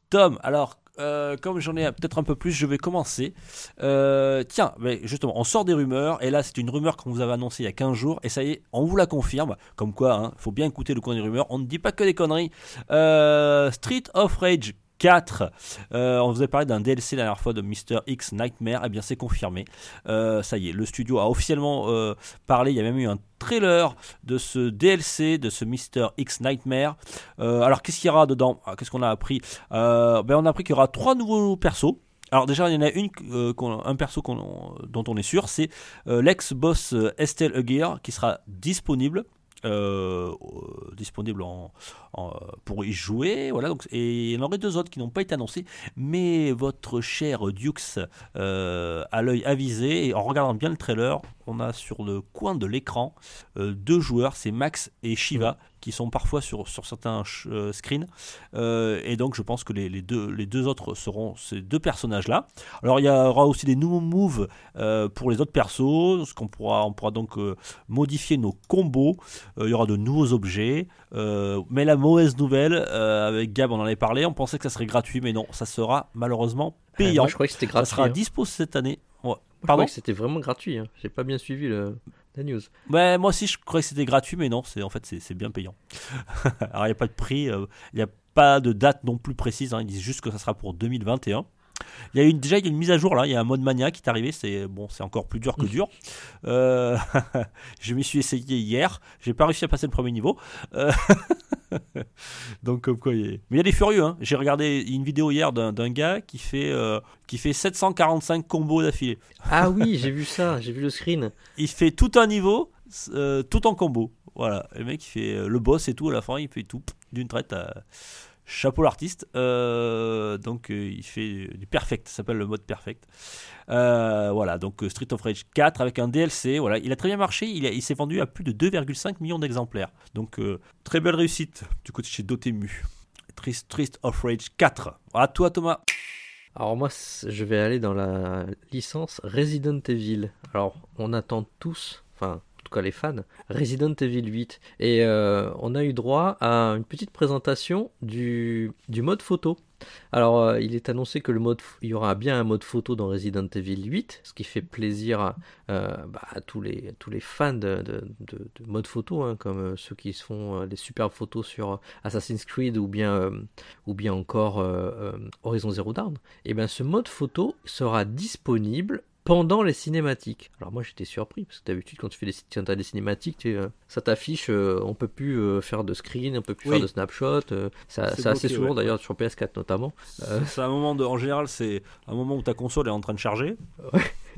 Tom, alors, euh, comme j'en ai peut-être un peu plus, je vais commencer. Euh, tiens, mais justement, on sort des rumeurs, et là, c'est une rumeur qu'on vous avait annoncée il y a 15 jours, et ça y est, on vous la confirme. Comme quoi, il faut bien écouter le coin des rumeurs, on ne dit pas que des conneries. Euh, Street of Rage 4. Euh, on vous a parlé d'un DLC la dernière fois de Mr. X Nightmare. Eh bien, c'est confirmé. Euh, ça y est, le studio a officiellement euh, parlé. Il y a même eu un trailer de ce DLC, de ce Mr. X Nightmare. alors, qu'est-ce qu'il y aura dedans? Ah, Qu'est-ce qu'on a appris? Ben, On a appris qu'il y aura trois nouveaux persos. Alors déjà, il y en a une, un perso dont on est sûr, c'est l'ex-boss Estelle Aguirre qui sera disponible. Disponible en, pour y jouer. Voilà, donc, et il y en aurait deux autres qui n'ont pas été annoncés. Mais votre cher Dukes euh, à l'œil avisé, et en regardant bien le trailer, on a sur le coin de l'écran euh, deux joueurs, c'est Max et Shiva, qui sont parfois sur, sur certains euh, screens. et donc je pense que les, les, deux, les deux autres seront ces deux personnages-là. Alors il y aura aussi des nouveaux moves pour les autres persos, ce qu'on pourra, on pourra donc modifier nos combos. il y aura de nouveaux objets. mais la mauvaise nouvelle, euh, avec Gab, on en avait parlé. On pensait que ça serait gratuit, mais non, ça sera malheureusement payant. moi, je croyais que c'était gratuit. Ça sera hein. dispo cette année. Pardon que c'était vraiment gratuit. Hein. J'ai pas bien suivi le, la news. Ouais, moi aussi, je croyais que c'était gratuit, mais non, c'est en fait c'est bien payant. (laughs) Alors, il n'y a pas de prix, euh, il n'y a pas de date non plus précise. Hein. Ils disent juste que ça sera pour 2021. Il y a une, déjà il y a une mise à jour là, il y a un mode mania qui est arrivé, c'est bon, c'est encore plus dur que dur. Euh, (laughs) je m'y suis essayé hier, j'ai pas réussi à passer le premier niveau. Euh, (laughs) (laughs) donc comme quoi, mais il y a des furieux. Hein. J'ai regardé une vidéo hier d'un gars qui fait euh, qui fait 745 combos d'affilée. Ah oui, (laughs) j'ai vu ça, j'ai vu le screen. Il fait tout un niveau, tout en combo. Voilà, le mec il fait le boss et tout à la fin, il fait tout d'une traite. À chapeau l'artiste. Euh, donc euh, il fait du perfect, ça s'appelle le mode perfect. Euh, voilà, donc Street of Rage 4 avec un DLC. Voilà, il a très bien marché. Il, s'est vendu à plus de 2,5 millions d'exemplaires. Donc très belle réussite du côté chez Dotemu. Street of Rage 4. À toi Thomas. Alors moi, je vais aller dans la licence Resident Evil. Alors on attend tous, enfin tout cas les fans, Resident Evil 8. Et euh, on a eu droit à une petite présentation du, mode photo. Alors, euh, il est annoncé que le mode, il y aura bien un mode photo dans Resident Evil 8, ce qui fait plaisir à, euh, bah, tous, les, fans de, de, mode photo, hein, comme ceux qui se font des superbes photos sur Assassin's Creed ou bien, ou bien encore Horizon Zero Dawn. Et bien, ce mode photo sera disponible pendant les cinématiques. Alors moi j'étais surpris parce que d'habitude quand tu fais des, quand as des cinématiques, euh, ça t'affiche, euh, on peut plus euh, faire de screen, on peut plus faire de snapshot. ça, c'est assez souvent d'ailleurs sur PS4 notamment. C'est un moment de, en général c'est un moment où ta console est en train de charger. (laughs)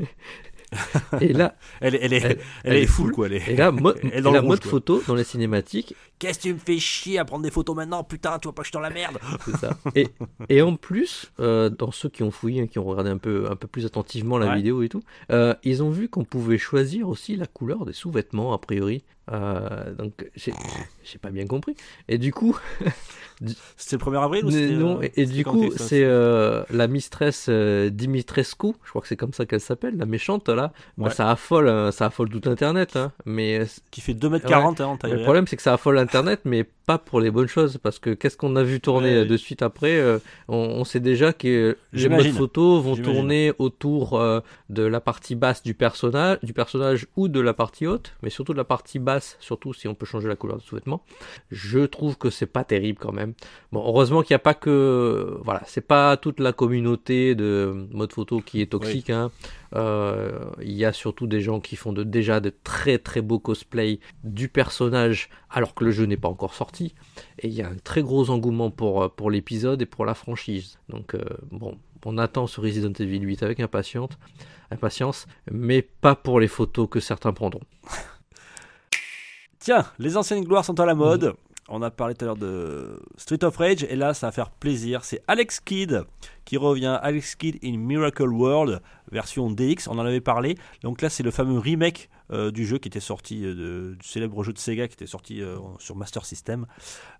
et là, (laughs) elle, elle, est, elle, est, full, quoi. Elle est, et là, la (laughs) mode photo dans les cinématiques. Qu'est-ce que tu me fais chier à prendre des photos maintenant Putain, tu vois pas que je suis dans la merde. (laughs) C'est ça. Et, et en plus, euh, dans ceux qui ont fouillé, qui ont regardé un peu, un peu plus attentivement la vidéo et tout, euh, ils ont vu qu'on pouvait choisir aussi la couleur des sous-vêtements, a priori. Euh, donc, j'ai pas bien compris. Et du coup. (laughs) c'était le 1er avril ou Non, et, du coup, c'est euh, la mistress euh, Dimitrescu, je crois que c'est comme ça qu'elle s'appelle, la méchante là. Bah, ça affole, ça affole tout Internet. Hein, mais, Qui fait 2m40 hein, Le problème, c'est que ça affole Internet, mais pas pour les bonnes choses. Parce que qu'est-ce qu'on a vu tourner de suite après on, sait déjà que les modes photos vont tourner autour de la partie basse du personnage, du personnage ou de la partie haute, mais surtout de la partie basse surtout si on peut changer la couleur de sous-vêtements. Je trouve que c'est pas terrible quand même. Bon, heureusement qu'il n'y a pas que, voilà, c'est pas toute la communauté de mode photo qui est toxique. Hein. Euh, il y a surtout des gens qui font de, déjà de très très beaux cosplays du personnage alors que le jeu n'est pas encore sorti. Et il y a un très gros engouement pour, pour l'épisode et pour la franchise. Donc euh, bon, on attend ce Resident Evil 8 avec impatience, impatience, mais pas pour les photos que certains prendront. (laughs) Tiens, les anciennes gloires sont à la mode. On a parlé tout à l'heure de Street of Rage et là ça va faire plaisir. C'est Alex Kidd qui revient. Alex Kidd in Miracle World version DX. On en avait parlé. Donc là c'est le fameux remake euh, du jeu qui était sorti, euh, du célèbre jeu de Sega qui était sorti euh, sur Master System.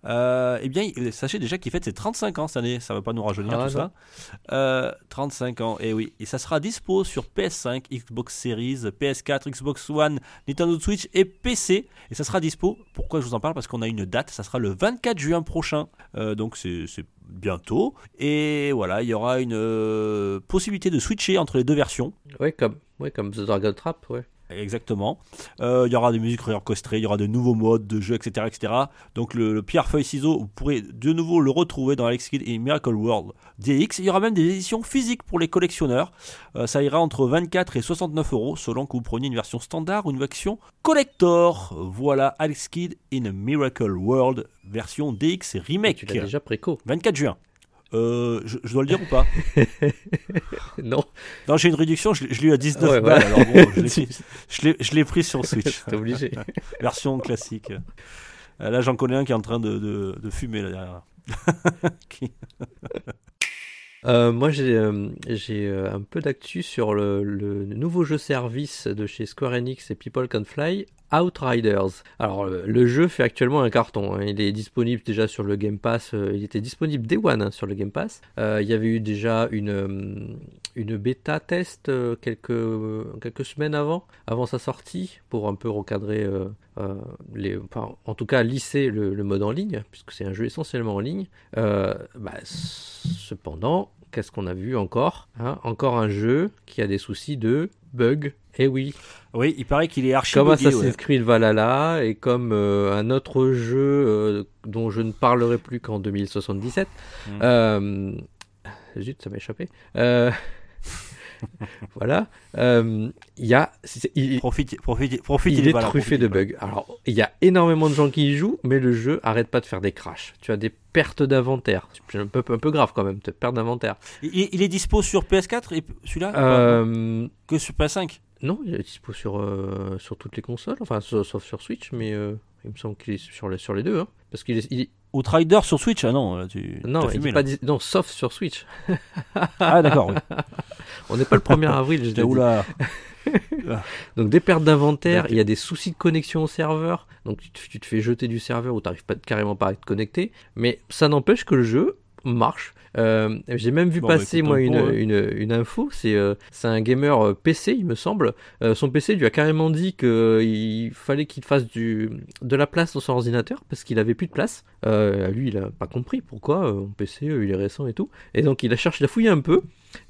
Eh bien, sachez déjà qu'il fête ses 35 ans cette année, ça va pas nous rajeunir Ah, tout ça. Euh, 35 ans, et oui. Et ça sera dispo sur PS5, Xbox Series, PS4, Xbox One, Nintendo Switch et PC. Et ça sera dispo. Pourquoi je vous en parle? Parce qu'on a une date, ça sera le 24 juin prochain. Donc c'est bientôt. Et voilà, il y aura une euh, possibilité de switcher entre les deux versions. Ouais, comme, ouais, comme The Dragon Trap, ouais. Exactement. Euh, il y aura des musiques réorchestrées, il y aura de nouveaux modes de jeu, etc. etc. Donc le, le pierre feuille ciseau, vous pourrez de nouveau le retrouver dans Alex Kidd et Miracle World DX. Il y aura même des éditions physiques pour les collectionneurs. Euh, ça ira entre 24 et 69 euros selon que vous preniez une version standard ou une version collector. Voilà Alex Kidd in Miracle World version DX et remake. Tu l'as déjà préco. 24 juin. Euh, je, je dois le dire ou pas (laughs) non, Non, j'ai une réduction, je, l'ai- je l'ai eu à 19 Ouais, balles. voilà. Alors bon, je (laughs) l'ai pris- sur Switch. (laughs) t'es obligé. version classique. Euh, Là, j'en connais un qui est en train de, de- de fumer là derrière. Qui- Euh, moi, j'ai euh, j'ai euh, un peu d'actu sur le, le nouveau jeu service de chez Square Enix et People Can Fly, Outriders. Alors, le, le jeu fait actuellement un carton. hein. Il est disponible déjà sur le Game Pass. euh, il était disponible Day One hein, sur le Game Pass. Euh, il y avait eu déjà une, euh, une bêta test euh, quelques, quelques semaines avant, avant sa sortie, pour un peu recadrer euh, euh, les, en tout cas lisser le, mode en ligne, puisque c'est un jeu essentiellement en ligne. Euh, bah, cependant, qu'est-ce qu'on a vu encore hein? Encore un jeu qui a des soucis de bugs. Eh oui, Oui, il paraît qu'il est archi comme Assassin's ouais. Creed Valhalla et comme euh, un autre jeu euh, dont je ne parlerai plus qu'en 2077. Mm. Euh, zut, ça m'a échappé. (laughs) Voilà. Euh, Il y a, il- Profite, profite, profite. il est voilà, truffé de bugs. Alors, il y a énormément de gens qui y jouent, mais le jeu arrête pas de faire des crashs. Tu as des pertes d'inventaire. C'est un peu, un peu grave quand même, te perte d'inventaire. Il, il est dispo sur PS4 et celui-là Euh, Que sur PS5 non, il est dispo sur, euh, sur toutes les consoles, enfin, sauf, sur Switch, mais euh, il me semble qu'il est sur les, sur les deux. Hein, parce qu'il est, il Outrider sur Switch Ah non, là, tu. non, fumé, là. pas non, sauf sur Switch. Ah d'accord, oui. (laughs) On n'est pas le 1er avril, je. Oula. (laughs) Donc des pertes d'inventaire, il y a des soucis de connexion au serveur, donc tu te, tu te fais jeter du serveur ou tu n'arrives pas carrément pas à te connecter, mais ça n'empêche que le jeu marche. Euh, J'ai même vu Bon, bah, passer moi tant une, une, une info, c'est euh, un gamer euh, PC il me semble, Euh, son PC lui a carrément dit qu'il fallait qu'il fasse du, de la place dans son ordinateur parce qu'il avait plus de place. Lui il a pas compris pourquoi, mon PC il est récent et tout, et donc il a cherché, il a fouillé un peu,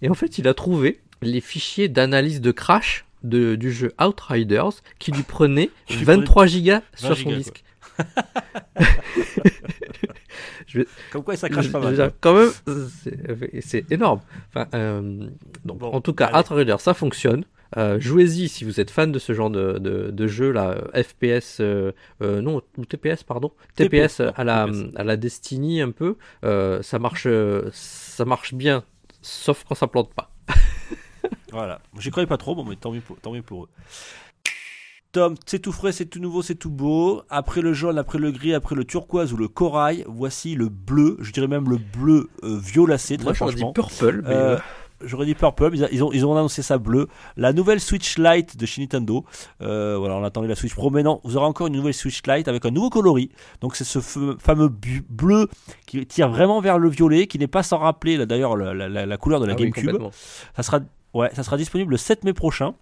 et en fait il a trouvé les fichiers d'analyse de crash de, du jeu Outriders qui lui lui (laughs) 23 gigas 20 sur son gigas, disque. (laughs) Comme quoi ça crache pas je mal. Quand même, c'est- énorme. Enfin, euh, donc, Bon, en tout cas, allez. Outriders, ça fonctionne. Euh, Jouez-y si vous êtes fan de ce genre de, de, de jeu là, euh, FPS, euh, euh, non, ou TPS pardon, TPS, TPS, à la TPS. à la Destiny un peu. Ça marche, ça marche bien, sauf quand ça plante pas. Voilà. J'y croyais pas trop, bon, mais tant mieux pour, tant mieux pour eux. Tom, c'est tout frais, c'est tout nouveau, c'est tout beau. Après le jaune, après le gris, après le turquoise ou le corail, voici le bleu, je dirais même le bleu euh, violacé, très Moi, j'aurais dit franchement. purple, mais Euh, euh, J'aurais dit Purple, ils, ont, ils ont annoncé ça bleu. La nouvelle Switch Lite de chez Nintendo. Euh, voilà, on attendait la Switch Pro. Mais non, vous aurez encore une nouvelle Switch Lite avec un nouveau coloris. Donc c'est ce fameux bleu qui tire vraiment vers le violet, qui n'est pas sans rappeler d'ailleurs la, la- la- la couleur de la ah GameCube. ça, sera, ouais, ça sera disponible le 7 mai prochain.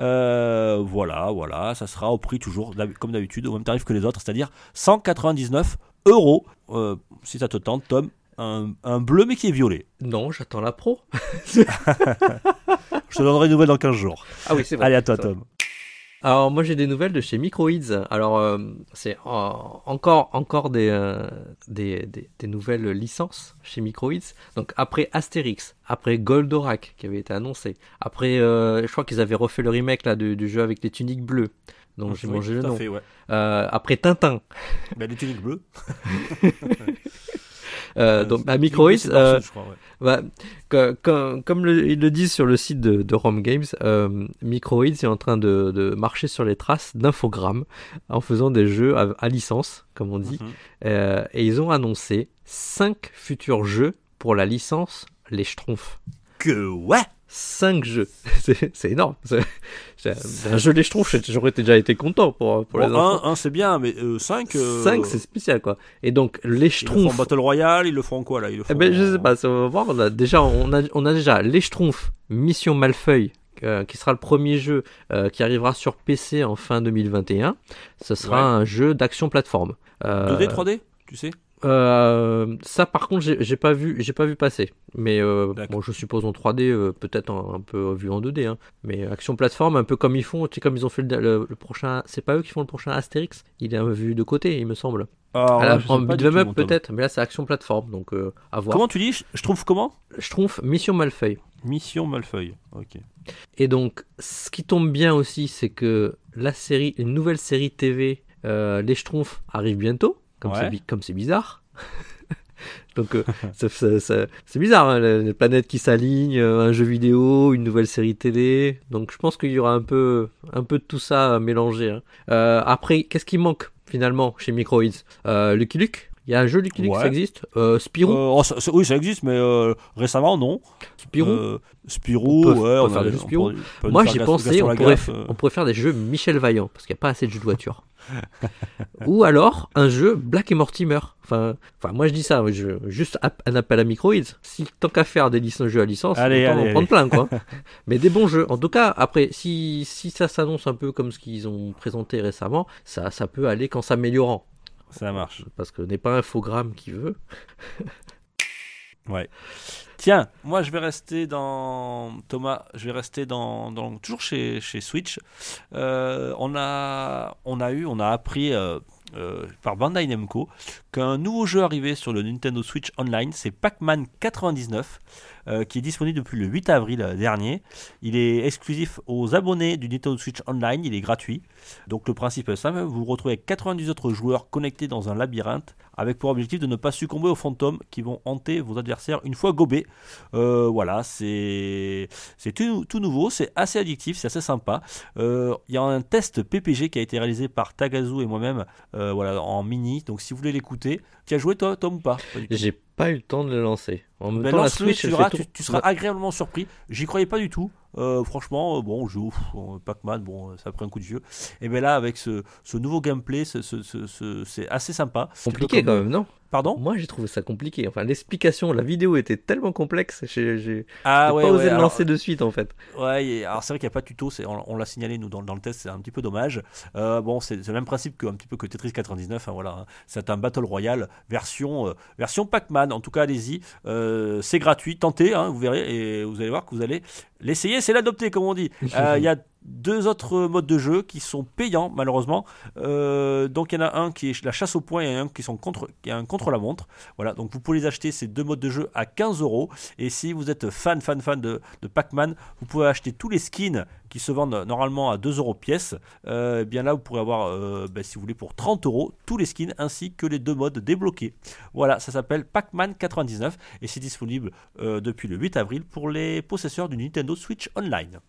Euh, voilà, voilà, ça sera au prix toujours comme d'habitude, au même tarif que les autres, c'est-à-dire 199 euros. Euh, si ça te tente, Tom, un, un bleu mais qui est violet. Non, j'attends la pro. (laughs) Je te donnerai une nouvelle dans 15 jours. Ah oui, c'est vrai. Allez à toi. Tom. Alors moi j'ai des nouvelles de chez Microids. Alors euh, c'est euh, encore encore des, euh, des, des des nouvelles licences chez Microids. Donc après Astérix, après Goldorak qui avait été annoncé, après je crois qu'ils avaient refait le remake là du, du jeu avec les tuniques bleues. Donc j'ai mangé le nom. fait, ouais. Après Tintin. Bah, les tuniques bleues. (laughs) (laughs) Euh, donc bleues, c'est euh. Bah, comme le- ils le disent sur le site de, de Rome Games, euh, Microids est en train de, de marcher sur les traces d'infogrammes en faisant des jeux à, à licence, comme on dit. Mhm. Euh, et ils ont annoncé 5 futurs jeux pour la licence Les Schtroumpfs. Que ouais 5 jeux. (laughs) C'est énorme. C'est- un jeu les Schtroumpfs, j'aurais déjà été content pour, pour les Bon, enfants. un, un, c'est bien, mais 5. 5, c'est spécial, quoi. Et donc, les Ils le font en Schtroumpfs. Battle Royale, ils le font en quoi là? Ils le Eh font ben, je sais pas, ça, on va voir. On a déjà, on a, on a déjà les Schtroumpfs, Mission Malfeuille, euh, qui sera le premier jeu euh, qui arrivera sur PC en fin 2021. Ce sera Ouais. un jeu d'action plateforme. Euh, 2D, 3D Tu sais? Euh, ça par contre j'ai pas vu j'ai pas vu passer. Mais euh, bon je suppose en 3D euh, peut-être un, un peu vu en 2D hein. mais action plateforme un peu comme ils font tu sais comme ils ont fait le, le- le prochain c'est pas eux qui font le prochain Astérix il est vu de côté il me semble. Alors, Ah, en beat'em up peut-être. Mais là c'est action plateforme donc à voir. Comment tu dis? Je- trouve comment? Je trouve Mission Malfeuille. Mission Malfeuille. Ok. Et donc, ce qui tombe bien aussi, c'est que la série, une nouvelle série TV, Les Schtroumpfs, arrive bientôt. Comme Ouais. c'est bizarre. (laughs) donc, euh, (laughs) c'est bizarre, hein, les, planètes qui s'alignent, euh, un jeu vidéo, une nouvelle série télé. Donc, je pense qu'il y aura un peu, un peu de tout ça mélangé. hein. Euh, après, qu'est-ce qui manque finalement chez Microids? Euh, Lucky Luke? Il y a un jeu Lucky Luke, Ouais. ça existe Spirou, oh, ça- oui, ça existe, mais récemment, non. Spirou? Spirou, On peut- ouais. on peut faire des jeux Spirou. peut Moi j'ai pensé, on pourrait, on pourrait faire des jeux Michel Vaillant, parce qu'il n'y a pas assez de jeux de voiture. Ou alors un jeu Black et Mortimer. Enfin, enfin moi je dis ça, je, juste un appel à Microids. Si tant qu'à faire des licences jeux à licence, Allez, allez, en prendre plein quoi. (laughs) Mais des bons jeux. En tout cas, après, si, si ça s'annonce un peu comme ce qu'ils ont présenté récemment, ça, ça peut aller qu'en s'améliorant. Ça marche. Parce que n'est pas Infogrames qui veut. (laughs) Ouais. Tiens, moi je vais rester dans Thomas, je vais rester dans, toujours chez, chez Switch. Euh, on a on a eu, on a appris euh, euh, par Bandai Namco qu'un nouveau jeu arrivait sur le Nintendo Switch Online, c'est Pac-Man 99, euh, qui est disponible depuis le 8 avril dernier. Il est exclusif aux abonnés du Nintendo Switch Online, il est gratuit. Donc le principe est simple, vous retrouvez avec 90 autres joueurs connectés dans un labyrinthe avec pour objectif de ne pas succomber aux fantômes qui vont hanter vos adversaires une fois gobés. Euh, voilà, c'est tout, tout nouveau, c'est assez addictif, c'est assez sympa. Euh, Il y a un test PPG qui a été réalisé par Tagazu et moi-même euh, voilà, en mini, donc si vous voulez l'écouter, tu as joué toi Tom ou pas? Pas eu le temps de le lancer. En même Ben, temps, la Switch, verras, tu seras agréablement surpris. J'y croyais pas du tout. Euh, franchement, euh, bon, euh, Pac-Man, bon, euh, ça a pris un coup de vieux. Et bien là, avec ce, ce nouveau gameplay, ce- ce- ce- ce- c'est assez sympa. compliqué quand même, non? Pardon? Moi, j'ai trouvé ça compliqué. Enfin, l'explication, la vidéo était tellement complexe, j'ai Ah ouais, pas osé ouais, le alors- lancer de suite en fait. Ouais, et alors c'est vrai qu'il n'y a pas de tuto, c'est- on, on l'a signalé nous dans, dans le test, c'est un petit peu dommage. Euh, bon, c'est le même principe que un petit peu que Tetris 99, hein, voilà. hein. C'est un battle royale version euh, version Pac-Man. En tout cas, allez-y, c'est gratuit, tentez, hein, vous verrez et vous allez voir que vous allez l'essayer, c'est l'adopter comme on dit. Euh, deux autres modes de jeu qui sont payants malheureusement. Euh, donc il y en a un qui est la chasse au point et un qui sont contre est un contre la montre. Voilà, donc vous pouvez les acheter ces deux modes de jeu à 15 euros. Et si vous êtes fan fan fan de, Pac-Man, vous pouvez acheter tous les skins qui se vendent normalement à 2 euros pièce. Euh, eh bien là, vous pourrez avoir, euh, ben, si vous voulez, pour 30 euros tous les skins ainsi que les deux modes débloqués. Voilà, ça s'appelle Pac-Man 99 et c'est disponible depuis le 8 avril pour les possesseurs du Nintendo Switch Online.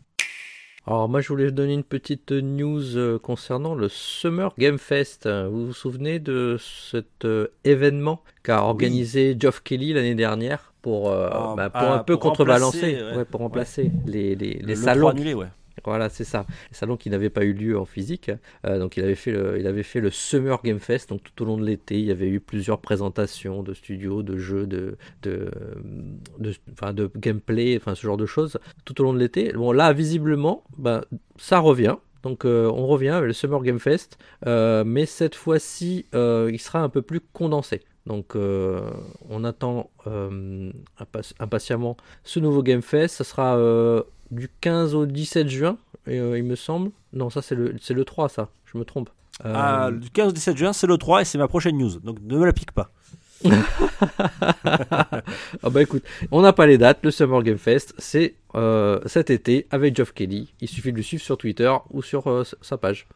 Alors moi, je voulais donner une petite news euh, concernant le Summer Game Fest. Vous vous souvenez de cet euh, événement qu'a organisé Geoff Kelly l'année dernière pour, euh, Ah, bah, pour ah, un peu pour contrebalancer, remplacer, ouais. ouais, pour remplacer les, les, les Le- le salons annulé. Voilà, c'est ça. Les salons qui n'avaient pas eu lieu en physique. Euh, donc, il avait, fait le, le Summer Game Fest. Donc, tout au long de l'été, il y avait eu plusieurs présentations de studios, de jeux, de, gameplay, enfin, ce genre de choses, tout au long de l'été. Bon, là, visiblement, ben, ça revient. Donc, euh, on revient avec le Summer Game Fest. Euh, mais cette fois-ci, il sera un peu plus condensé. Donc, euh, on attend euh, impa- impatiemment ce nouveau Game Fest. Ça sera euh, du 15 au 17 juin, il me semble. Non, ça c'est le, le 3, ça. Je me trompe. Ah, du 15 au 17 juin, c'est le 3 et c'est ma prochaine news. Donc ne me la pique pas. (laughs) ah bah écoute, on n'a pas les dates. Le Summer Game Fest, c'est cet été avec Geoff Kelly. Il suffit de le suivre sur Twitter ou sur sa page.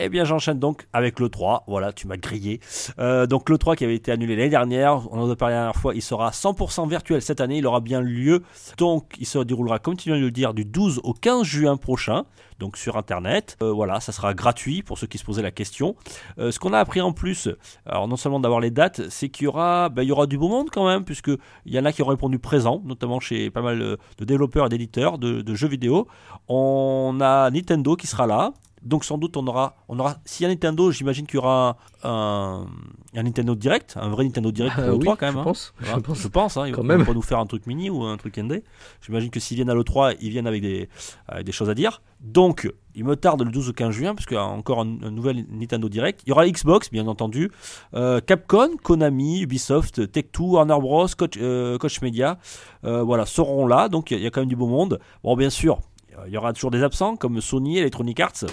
Eh bien, j'enchaîne donc avec le 3. Voilà, tu m'as grillé. Euh, donc, le 3 qui avait été annulé l'année dernière, on en a parlé la dernière fois, il sera 100% virtuel cette année. Il aura bien lieu. Donc, il se déroulera, comme tu viens de le dire, du 12 au 15 juin prochain. Donc, sur Internet. Euh, voilà, ça sera gratuit pour ceux qui se posaient la question. Euh, ce qu'on a appris en plus, alors non seulement d'avoir les dates, c'est qu'il y aura, ben, il y aura du beau monde quand même, puisque il y en a qui ont répondu présent, notamment chez pas mal de développeurs et d'éditeurs de jeux vidéo. On a Nintendo qui sera là. Donc sans doute on aura, on aura s'il y a Nintendo, j'imagine qu'il y aura un, un, Nintendo Direct, un vrai Nintendo Direct pour Ah le 3 oui, quand même. je hein. pense. Voilà, Je pense. je pense, hein, ils Quand vont pas nous faire un truc mini ou un truc indé. J'imagine que s'ils viennent à l'E3, ils viennent avec des, avec des choses à dire. Donc, il me tarde le 12 ou 15 juin, parce qu'il y a encore un, un nouvel Nintendo Direct. Il y aura Xbox, bien entendu, euh, Capcom, Konami, Ubisoft, Tech2, Warner Bros, Coach, euh, Coach Media, euh, voilà, seront là. Donc, il y y, a quand même du beau monde. Bon, bien sûr, il y aura toujours des absents, comme Sony, Electronic Arts,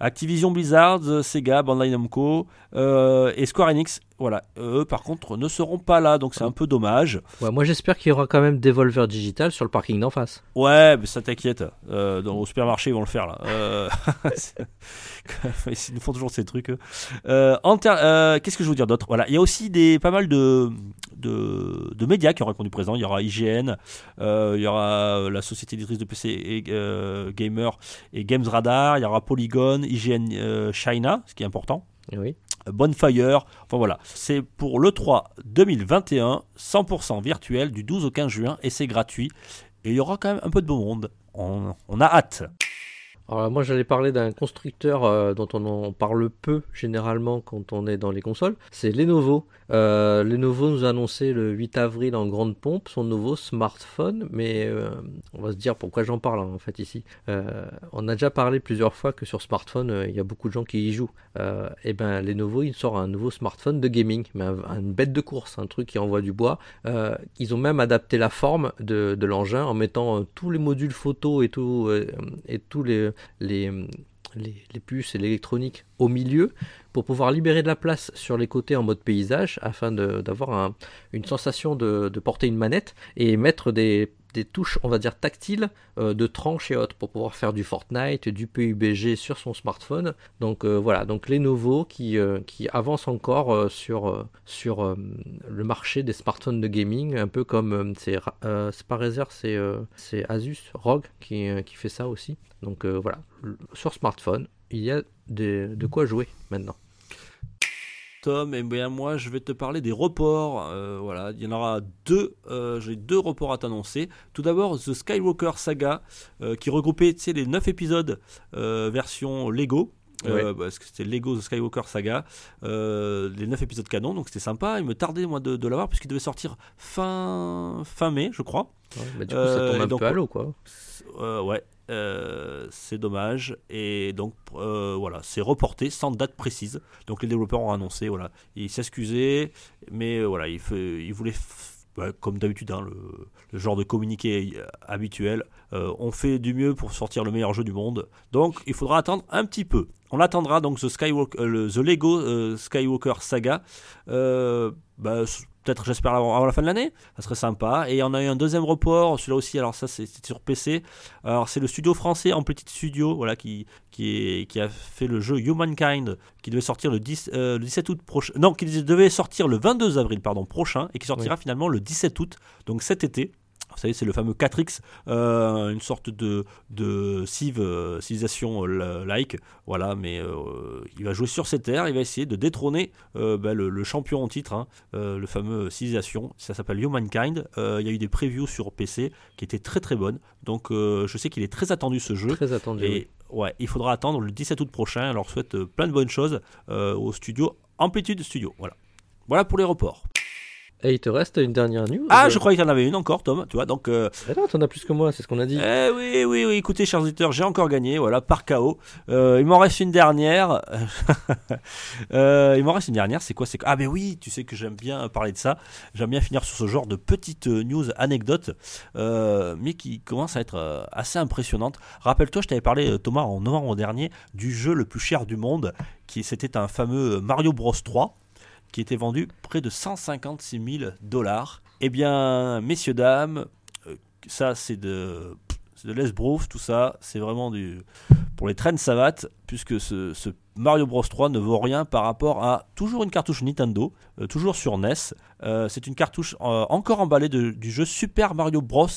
Activision Blizzard, Sega, Bandai Namco euh, et Square Enix. Voilà, eux par contre ne seront pas là, donc c'est un peu dommage. Ouais, moi j'espère qu'il y aura quand même Devolver Digital sur le parking d'en face. Ouais, mais ça t'inquiète. Euh, dans, au supermarché, ils vont le faire là. Euh, (laughs) ils nous font toujours ces trucs. Euh, ter- euh, Qu'est-ce que je veux dire d'autre? Voilà, il y a aussi des pas mal de, de, de médias qui ont répondu présent. Il y aura IGN, il y aura la société éditrice de PC et Gamer et Games Radar. Il y aura Polygon, IGN China, ce qui est important. Oui. Bonfire, enfin voilà, c'est pour le 3 2021, 100% virtuel du 12 au 15 juin et c'est gratuit. Et il y aura quand même un peu de beau monde. On, on a hâte. Alors moi j'allais parler d'un constructeur euh, dont on en parle peu généralement quand on est dans les consoles, c'est Lenovo. Euh, Lenovo nous a annoncé le 8 avril en grande pompe son nouveau smartphone, mais euh, on va se dire pourquoi j'en parle hein, en fait ici. On a déjà parlé plusieurs fois que sur smartphone il y a beaucoup de gens qui y jouent. Et ben Lenovo il sort un nouveau smartphone de gaming, mais un- une bête de course, un truc qui envoie du bois. Ils ont même adapté la forme de, l'engin en mettant tous les modules photo et tout et tous les les, les, puces et l'électronique au milieu pour pouvoir libérer de la place sur les côtés en mode paysage afin d'avoir un- une sensation de porter une manette et mettre des, des touches, on va dire tactiles, euh, de tranche et autres pour pouvoir faire du Fortnite, du PUBG sur son smartphone. Donc euh, voilà, donc Lenovo qui, euh, qui avance encore sur, sur le marché des smartphones de gaming, un peu comme c'est pas Razer, c'est Asus ROG qui, qui fait ça aussi. Donc voilà, sur smartphone, il y a des- de quoi jouer maintenant. Tom, et bien moi je vais te parler des reports. Euh, voilà, il y en aura deux. euh, J'ai deux reports à t'annoncer. Tout d'abord, The Skywalker Saga, euh, qui regroupait les 9 épisodes version Lego. Ouais. parce que c'était Lego The Skywalker Saga, les 9 épisodes canon, donc c'était sympa. Il me tardait moi de, de l'avoir puisqu'il devait sortir fin, fin mai, je crois. Ouais, bah, du coup, ça tombe un donc, peu à l'eau, quoi. Ouais, euh, c'est dommage. Et donc euh, voilà, c'est reporté sans date précise. Donc les développeurs ont annoncé, voilà, ils s'excusaient, mais euh, voilà, ils, ils voulaient, ouais, comme d'habitude, hein, le, genre de communiqué habituel. on fait du mieux pour sortir le meilleur jeu du monde. Donc il faudra attendre un petit peu. On attendra donc The, Skywalker, le- The Lego Skywalker Saga. Bah, Peut-être, j'espère, avant, avant la fin de l'année. Ça serait sympa. Et on a eu un deuxième report. Celui-là aussi, alors ça, c'est sur PC. Alors, c'est le studio français Amplitude Studio voilà, qui, qui, est, qui a fait le jeu Humankind, qui devait sortir le, 10, euh, le 17 août prochain. Non, qui devait sortir le 22 avril pardon, prochain et qui sortira finalement le 17 août, donc cet été. Vous savez, c'est le fameux 4X, euh, une sorte de, de Civ, euh, civilisation euh, like. Voilà, mais il va jouer sur ces terres, il va essayer de détrôner bah, le, le champion en titre, hein, le fameux civilisation. Ça s'appelle Humankind. Il y a eu des previews sur PC qui étaient très très bonnes. Donc je sais qu'il est très attendu ce jeu. Très attendu. oui. Et ouais, il faudra attendre le 17 août prochain. Alors, on leur souhaite plein de bonnes choses au studio Amplitude Studio. Voilà. Voilà pour les reports. Et il te reste une dernière news Ah, euh, je croyais qu'il y en avait une encore, Tom. Tu vois, donc. euh, Mais non, t'en as plus que moi, c'est ce qu'on a dit. eh oui, oui, oui. Écoutez, chers auditeurs, j'ai encore gagné. Voilà, par KO. Euh, il m'en reste une dernière. (laughs) Euh, il m'en reste une dernière. C'est quoi C'est ah, ben oui. Tu sais que j'aime bien parler de ça. J'aime bien finir sur ce genre de petites euh, news anecdotes, euh, mais qui commencent à être assez impressionnantes. Rappelle-toi, je t'avais parlé, Thomas, en novembre dernier, du jeu le plus cher du monde, qui c'était un fameux Mario Bros 3 qui était vendu près de 156 000 dollars. Eh bien, messieurs, dames, euh, ça c'est de... de l'esbrouf, tout ça. C'est vraiment du pour les traînes savates, puisque ce, Mario Bros 3 ne vaut rien par rapport à toujours une cartouche Nintendo, euh, toujours sur NES. Euh, c'est une cartouche encore emballée du jeu Super Mario Bros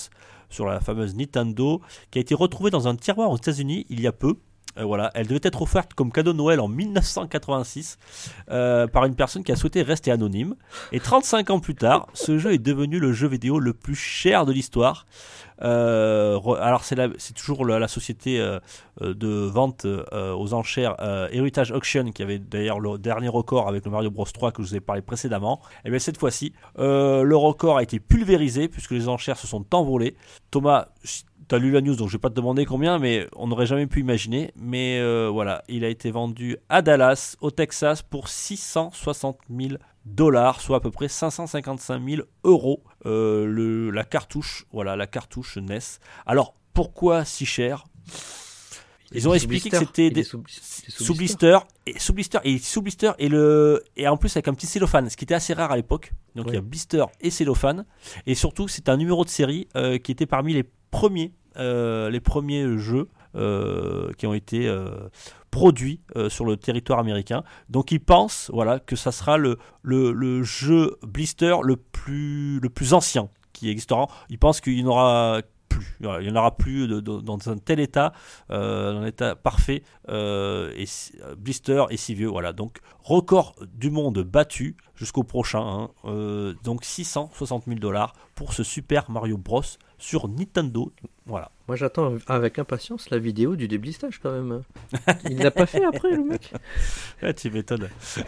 sur la fameuse Nintendo, qui a été retrouvée dans un tiroir aux États-Unis il y a peu. Euh, voilà, elle devait être offerte comme cadeau de Noël en 1986 euh, par une personne qui a souhaité rester anonyme. Et 35 ans plus tard, ce jeu est devenu le jeu vidéo le plus cher de l'histoire. Euh, alors c'est toujours la, société de vente aux enchères Heritage Auction qui avait d'ailleurs le dernier record avec le Mario Bros 3 que je vous ai parlé précédemment. Et bien cette fois-ci, le record a été pulvérisé puisque les enchères se sont envolées. Thomas, as lu la news donc je vais pas te demander combien, mais on n'aurait jamais pu imaginer. Mais euh, voilà, il a été vendu à Dallas, au Texas, pour 660 000 dollars, soit à peu près 555 000 euros. euh, la cartouche, voilà, la cartouche NES. Alors pourquoi si cher? Ils ont expliqué que c'était des- sous- blister et sous blister et sous blister et le et en plus avec un petit cellophane ce qui était assez rare à l'époque. Donc il y a blister et cellophane. Et surtout c'est un numéro de série euh, qui était parmi les premiers euh, les premiers jeux euh, qui ont été produits sur le territoire américain. Donc ils pensent voilà que ça sera le, le, le jeu blister le plus le plus ancien qui existera. Ils pensent qu'il n'y en aura plus. Il n'y en aura plus de- de- dans un tel état euh, dans un état parfait euh, et euh, blister et si vieux. Voilà donc record du monde battu jusqu'au prochain hein. Euh, donc 660 000 dollars pour ce Super Mario Bros. sur Nintendo. Voilà. Moi j'attends avec impatience la vidéo du déblistage quand même. Il l'a pas fait après le mec. (laughs) Tu m'étonnes. (laughs) Tu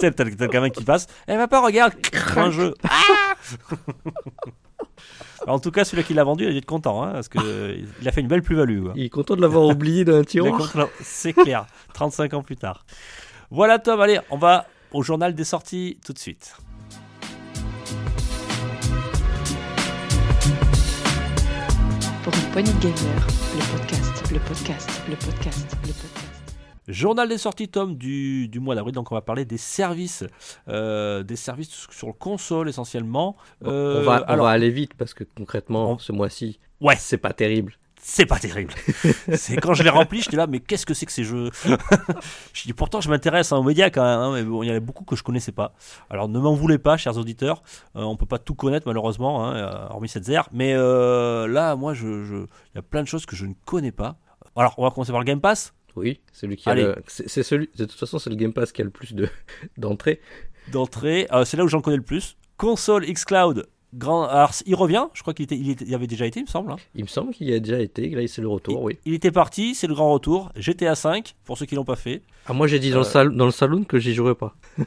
sais t'as le gamin qui passe. Eh papa regarde. Un jeu. Ah (laughs) Alors, en tout cas celui qui l'a vendu il a dû être content hein, parce que euh, il a fait une belle plus-value quoi. Il est content de l'avoir oublié d'un tiroir. content, C'est clair, 35 ans plus tard. Voilà Tom, allez, on va au journal des sorties tout de suite. Pour une poignée de le podcast, le podcast, le podcast, le podcast. Journal des sorties Tom du, du mois d'avril, donc on va parler des services, euh, des services sur le console essentiellement. Euh, on va, on alors, va aller vite parce que concrètement, On- ce mois-ci, Ouais. c'est pas terrible. c'est pas terrible. (laughs) c'est quand je l'ai rempli, j'étais là, mais qu'est-ce que c'est que ces jeux? (laughs) Je dis pourtant je m'intéresse hein, aux médias quand même, hein, mais bon, il y en a beaucoup que je connaissais pas. Alors ne m'en voulez pas, chers auditeurs, euh, on peut pas tout connaître malheureusement, hein, euh, hormis cette zère. Mais euh, là, moi, je, je- il y a plein de choses que je ne connais pas. Alors, on va commencer par le Game Pass. Oui, celui qui a le- c'est celui. De toute façon, c'est le Game Pass qui a le plus de (laughs) d'entrées. D'entrée, euh, c'est là où j'en connais le plus. Console xCloud. Grand, alors, il revient, je crois qu'il était, il il avait déjà été, il me semble. hein. Il me semble qu'il y a déjà été. Là, c'est le retour. Oui. Il était parti, c'est le grand retour. GTA 5, pour ceux qui l'ont pas fait. Ah, moi, j'ai dit dans, Euh. le sal- dans le saloon que j'y jouerais pas. (laughs)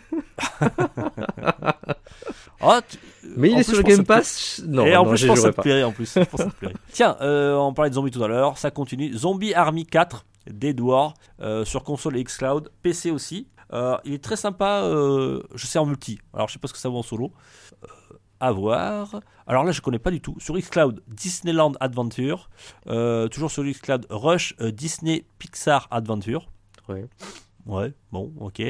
Ah, tu- Mais il en est plus, sur le Game Pass. Non, et en non, plus, je pense ça te plairait en plus. Je pense ça te. (laughs) Tiens, euh, on parlait de zombies tout à l'heure, ça continue. Zombie Army 4 Dead War euh, sur console et xCloud, PC aussi. Euh, il est très sympa, euh, je sais en multi. Alors je sais pas ce que ça vaut en solo. À voir. Alors là, je connais pas du tout. Sur xCloud, Disneyland Adventure. Toujours sur xCloud, Rush Disney Pixar Adventure. Ouais. Ouais, bon, ok.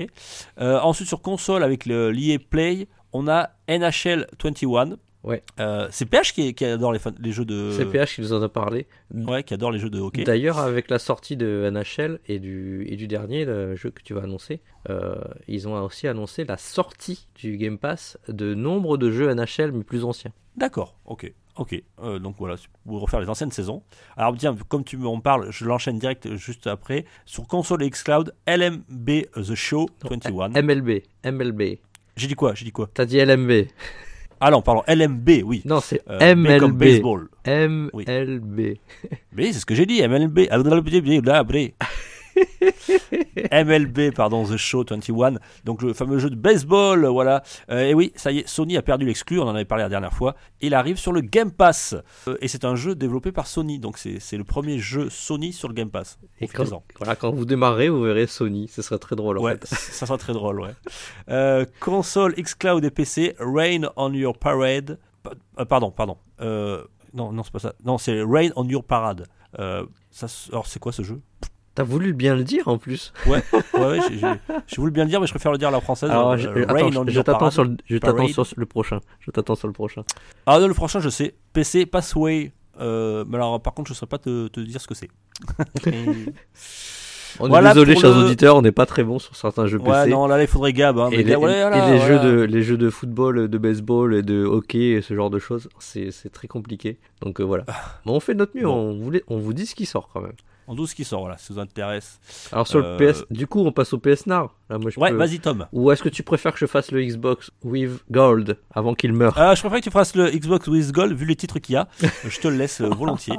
Ensuite, sur console, avec le l'EA Play, on a NHL 21. Ouais. Euh, c'est PH qui, qui adore les, jeux de. C'est PH qui nous en a parlé. Ouais, qui adore les jeux de hockey. D'ailleurs, avec la sortie de NHL et du, et du dernier, le jeu que tu vas annoncer, euh, ils ont aussi annoncé la sortie du Game Pass de nombre de jeux NHL mais plus anciens. D'accord, ok. Ok, euh, donc voilà, pour refaire les anciennes saisons. Alors tiens, comme tu m'en parles, je l'enchaîne direct juste après. Sur console et xCloud, LMB The Show 21. MLB, MLB. J'ai dit quoi J'ai dit quoi? T'as dit LMB. Ah non, pardon, LMB, oui. Non, c'est Euh, B comme MLB. baseball. MLB. Mais c'est ce que j'ai dit, MLB. (laughs) (laughs) MLB, pardon, The Show 21, donc le fameux jeu de baseball, voilà. Euh, et oui, ça y est, Sony a perdu l'exclu, on en avait parlé la dernière fois. Il arrive sur le Game Pass. Euh, et c'est un jeu développé par Sony, donc c'est le premier jeu Sony sur le Game Pass. Et quand, voilà, quand vous démarrez, vous verrez Sony. Ce serait très drôle en Ouais, fait. (laughs) ça sera très drôle, ouais. Euh, console, xCloud et PC, Rain on Your Parade. Pa- euh, pardon, pardon. Non, non, c'est pas ça. Non, c'est Rain on Your Parade. Ça, alors, c'est quoi ce jeu? T'as voulu bien le dire en plus. Ouais, ouais, ouais, j'ai- voulu bien le dire, mais je préfère le dire à la française. Alors, Euh, je, Rain attends, je, t'attends sur, le- je t'attends Parade. sur le prochain. Je t'attends sur le prochain. Ah non, le prochain, je sais. PC, Passway Euh, mais alors, par contre, je ne saurais pas te, te dire ce que c'est. (laughs) On Voilà est désolé, chers le- auditeurs, on n'est pas très bon sur certains jeux ouais, PC. non, là, il faudrait Gab. Hein, mais et les, Gab, ouais, voilà, et les voilà. jeux de les jeux de football, de baseball et de hockey et ce genre de choses, c'est très compliqué. Donc euh, voilà. Mais on fait de notre mieux, Bon. on, voulait, on vous dit ce qui sort quand même. En 12 qui sort, voilà, si ça vous intéresse. Alors sur Euh, le PS, du coup on passe au PS Now. Là, moi, je Ouais, peux- vas-y, Tom. Ou est-ce que tu préfères que je fasse le Xbox with Gold avant qu'il meure Euh, je préfère que tu fasses le Xbox with Gold, vu les titres qu'il y a. Je te le laisse euh, volontiers.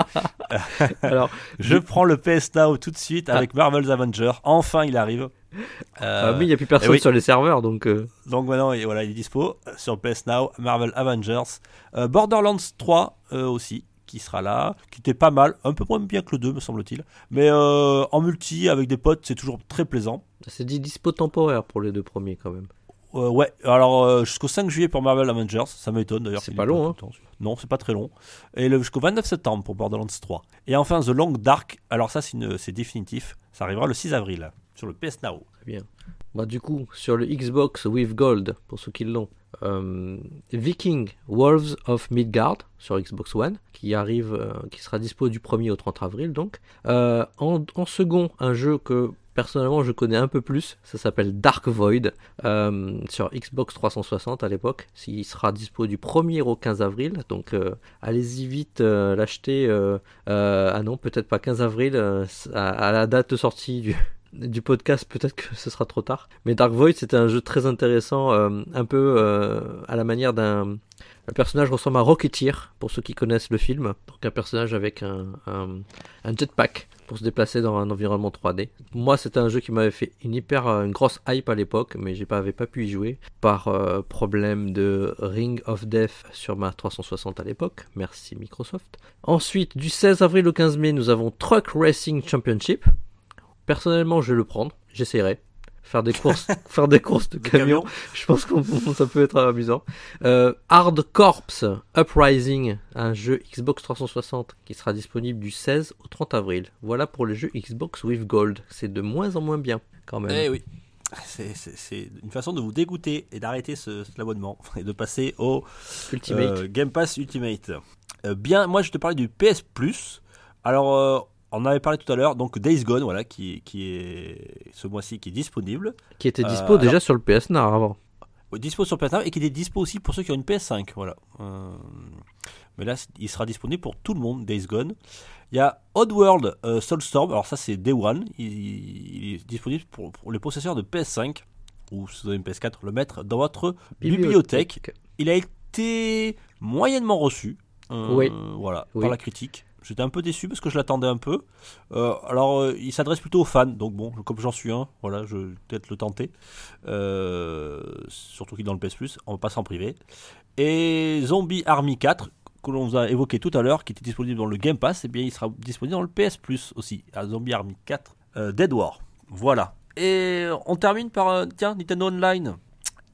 (laughs) Alors, (laughs) Je prends le PS Now tout de suite Ah. avec Marvel's Avenger. Enfin, il arrive. Euh, ah oui, il n'y a plus personne oui. sur les serveurs, donc euh, Donc maintenant, il- voilà, il est dispo euh, sur PS Now, Marvel Avengers. Euh, Borderlands 3 euh, aussi, qui sera là, qui était pas mal, un peu moins bien que le 2, me semble-t-il. Mais euh, en multi, avec des potes, c'est toujours très plaisant. c'est dit dispo temporaire pour les deux premiers quand même. Euh, ouais, alors euh, jusqu'au 5 juillet pour Marvel Avengers, ça m'étonne d'ailleurs. C'est pas long, hein. Non, c'est pas très long. Et jusqu'au 29 septembre pour Borderlands 3. Et enfin The Long Dark, alors ça c'est définitif, ça arrivera le 6 avril sur le PS Now. Très bien. Bah, du coup, sur le Xbox with Gold, pour ceux qui l'ont, euh, Viking Wolves of Midgard sur Xbox One, qui arrive, euh, qui sera dispo du 1er au 30 avril donc. Euh, en, second, un jeu que personnellement je connais un peu plus, ça s'appelle Dark Void sur Xbox 360 à l'époque. Il sera dispo du 1er au 15 avril, donc allez-y vite l'acheter. ah non, peut-être pas 15 avril, à, à la date de sortie du, du podcast, peut-être que ce sera trop tard. Mais Dark Void, c'était un jeu très intéressant, euh, un peu euh, à la manière d'un. Un personnage ressemble à Rocketeer, pour ceux qui connaissent le film. Donc un personnage avec un, jetpack pour se déplacer dans un environnement 3D. Moi, c'était un jeu qui m'avait fait une hyper euh, une grosse hype à l'époque, mais pas avait pas pu y jouer par problème de Ring of Death sur ma 360 à l'époque. Merci Microsoft. Ensuite, du 16 avril au 15 mai, nous avons Truck Racing Championship. Personnellement, je vais le prendre, j'essaierai. Faire des courses, (laughs) faire des courses de camions. Je pense que (laughs) ça peut être amusant. Euh, Hard Corps Uprising, un jeu Xbox 360 qui sera disponible du 16 au 30 avril. Voilà pour le jeu Xbox with Gold. C'est de moins en moins bien quand même. Eh oui. C'est- une façon de vous dégoûter et d'arrêter ce, cet abonnement (laughs) et de passer au Ultimate. euh, Game Pass Ultimate. Euh, bien, moi je te parlais du PS Plus. Alors, on avait parlé tout à l'heure, donc Days Gone, voilà, qui, qui est ce mois-ci qui est disponible. qui était dispo euh, déjà alors- sur le PS Now avant. Dispo sur PS5 et qui est dispo aussi pour ceux qui ont une PS5. Voilà. Euh, mais là, il sera disponible pour tout le monde, Days Gone. Il y a Oddworld euh, Soulstorm. Alors, ça, c'est Day One. Il, il est disponible pour, pour les possesseurs de PS5 ou si vous avez une PS4, le mettre dans votre bibliothèque. Il a été moyennement reçu. euh, Oui. Voilà, Oui. par la critique. J'étais un peu déçu parce que je l'attendais un peu. Euh, alors, euh, il s'adresse plutôt aux fans, donc bon, comme j'en suis un, voilà, je vais peut-être le tenter. Euh, surtout qu'il est dans le PS Plus, on va pas s'en priver. Et Zombie Army 4, que l'on vous a évoqué tout à l'heure, qui était disponible dans le Game Pass, et bien il sera disponible dans le PS Plus aussi. À Zombie Army 4, euh, Dead War. Voilà. Et on termine par, tiens, Nintendo Online.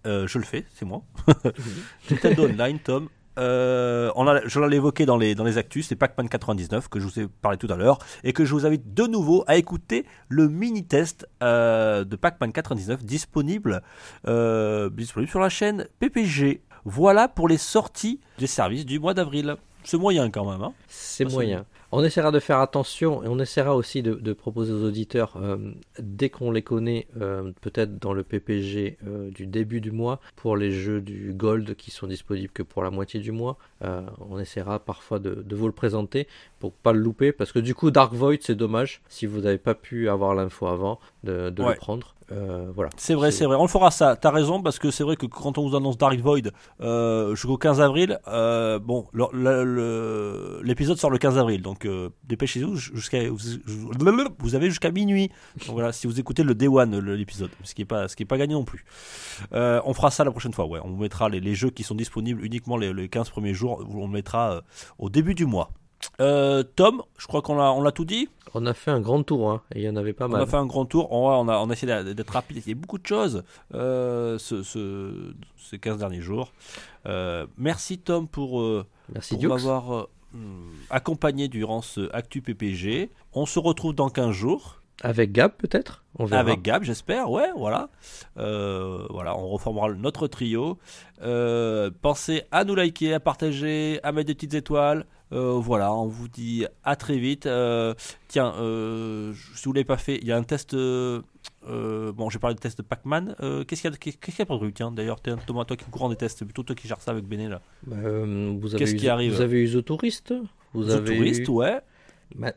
Je le fais, c'est moi. (laughs) (laughs) Nintendo Online, Tom. Euh, on a, je l'ai évoqué dans les, dans les actus, c'est Pac-Man 99 que je vous ai parlé tout à l'heure et que je vous invite de nouveau à écouter le mini-test euh, de Pac-Man 99 disponible, euh, disponible sur la chaîne PPG. Voilà pour les sorties des services du mois d'avril. C'est moyen quand même. Hein c'est moyen. On essaiera de faire attention et on essaiera aussi de, de proposer aux auditeurs, euh, dès qu'on les connaît, euh, peut-être dans le PPG euh, du début du mois, pour les jeux du Gold qui sont disponibles que pour la moitié du mois, on essaiera parfois de, de vous le présenter pour pas le louper, parce que du coup Dark Void c'est dommage si vous n'avez pas pu avoir l'info avant de, de Ouais. le prendre. Euh, voilà. C'est vrai, c'est vrai. On le fera ça. T'as raison parce que c'est vrai que quand on vous annonce Dark Void euh, jusqu'au 15 avril, euh, bon, l'épisode sort le 15 avril, donc euh, dépêchez-vous jusqu'à vous avez jusqu'à minuit. Donc voilà, si vous écoutez le Day One l'épisode, ce qui est pas ce qui est pas gagné non plus. Euh, on fera ça la prochaine fois. Ouais, on mettra les, les jeux qui sont disponibles uniquement les, les 15 premiers jours. On le mettra euh, au début du mois. Euh, Tom, je crois qu'on l'a on l'a tout dit. On a fait un grand tour, hein, et il y en avait pas On mal. a fait un grand tour. On, on a, on a essayé d'être rapide. Il y a beaucoup de choses euh, ce- ce- ces 15 derniers jours. Euh, merci Tom pour, Merci pour m'avoir accompagné durant ce Actu PPG. On se retrouve dans 15 jours. Avec Gab peut-être? Avec Gab, j'espère, ouais, voilà. Euh, voilà, on reformera notre trio. Euh, pensez à nous liker, à partager, à mettre des petites étoiles. Euh, voilà, on vous dit à très vite. Tiens, si vous l'avez pas fait, il y a un test. bon, j'ai parlé de test de Pac-Man. Qu'est-ce qu'il y a, qu'est-ce qu'il y a pour truc Tiens, d'ailleurs, t'es- Thomas, toi qui es courant des tests, plutôt toi qui gères ça avec Béné là. Bah, vous avez Qu'est-ce eu, qui arrive? Vous avez eu The Tourist Vous The avez Tourist, eu- ouais.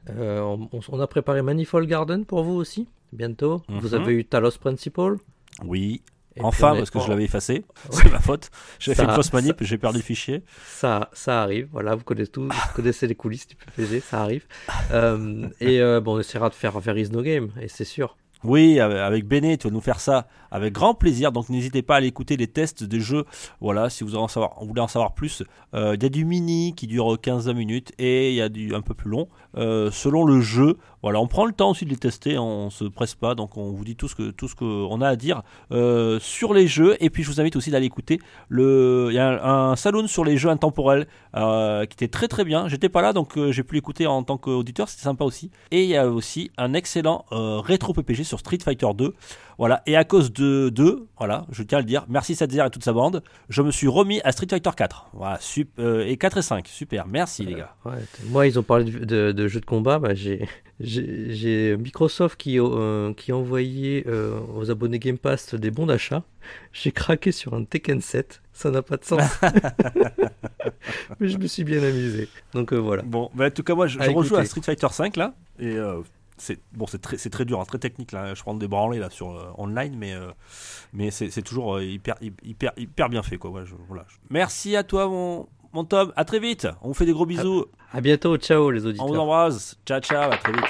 Euh, on, on a préparé Manifold Garden pour vous aussi, bientôt. Vous Mhm. avez eu Talos Principle. Oui. Et enfin, parce que je l'avais effacé. (laughs) (laughs) C'est ma faute. J'ai fait une fausse manip, j'ai perdu le fichier. Ça, ça arrive, voilà, vous connaissez tout, vous connaissez les coulisses du PPG, ça arrive. Euh, et euh, bon, on essaiera de faire There is no game, et c'est sûr. Oui, avec- Béné, tu vas nous faire ça avec grand plaisir. Donc n'hésitez pas à aller écouter les tests des jeux. Voilà, si vous voulez en savoir plus, euh, il y a du mini qui dure 15 minutes et il y a du un peu plus long euh, selon le jeu. Voilà, on prend le temps aussi de les tester, on se presse pas, donc on vous dit tout ce que tout ce qu'on a à dire euh, sur les jeux. Et puis je vous invite aussi d'aller écouter le, il y a un, saloon sur les jeux intemporels euh, qui était très très bien. J'étais pas là, donc euh, j'ai pu l'écouter en tant qu'auditeur, c'était sympa aussi. Et il y a aussi un excellent euh, rétro PPG sur Street Fighter 2. Voilà, et à cause de 2, voilà, je tiens à le dire, merci Sadzer et toute sa bande, je me suis remis à Street Fighter 4. Voilà, sup- euh, et 4 et 5, super, merci les gars. Ouais, t- moi, ils ont parlé de, de- de jeux de combat, bah, j'ai, Microsoft qui, euh, qui a envoyé euh, aux abonnés Game Pass des bons d'achat. J'ai craqué sur un Tekken 7, ça n'a pas de sens. (laughs) Mais je me suis bien amusé. Donc euh, voilà. Bon, bah, en tout cas, moi je, je rejoue à. Street Fighter 5 là, et euh, c'est bon, c'est très, c'est très dur, hein, très technique là. Je prends des branlées là sur euh, online, mais euh, mais c'est toujours euh, hyper hyper hyper bien fait quoi. Ouais, je- voilà. Merci à toi mon mon Tom, à très vite. On vous fait des gros bisous. À bientôt, ciao les On vous auditeurs. embrasse. Ciao ciao, à très vite.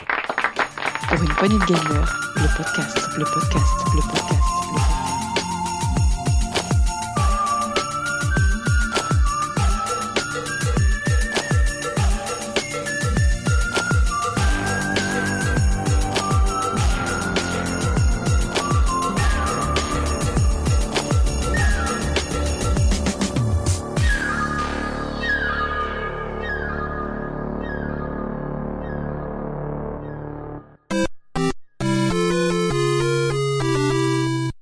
Pour une poignée de gamers, le podcast, le podcast, le podcast.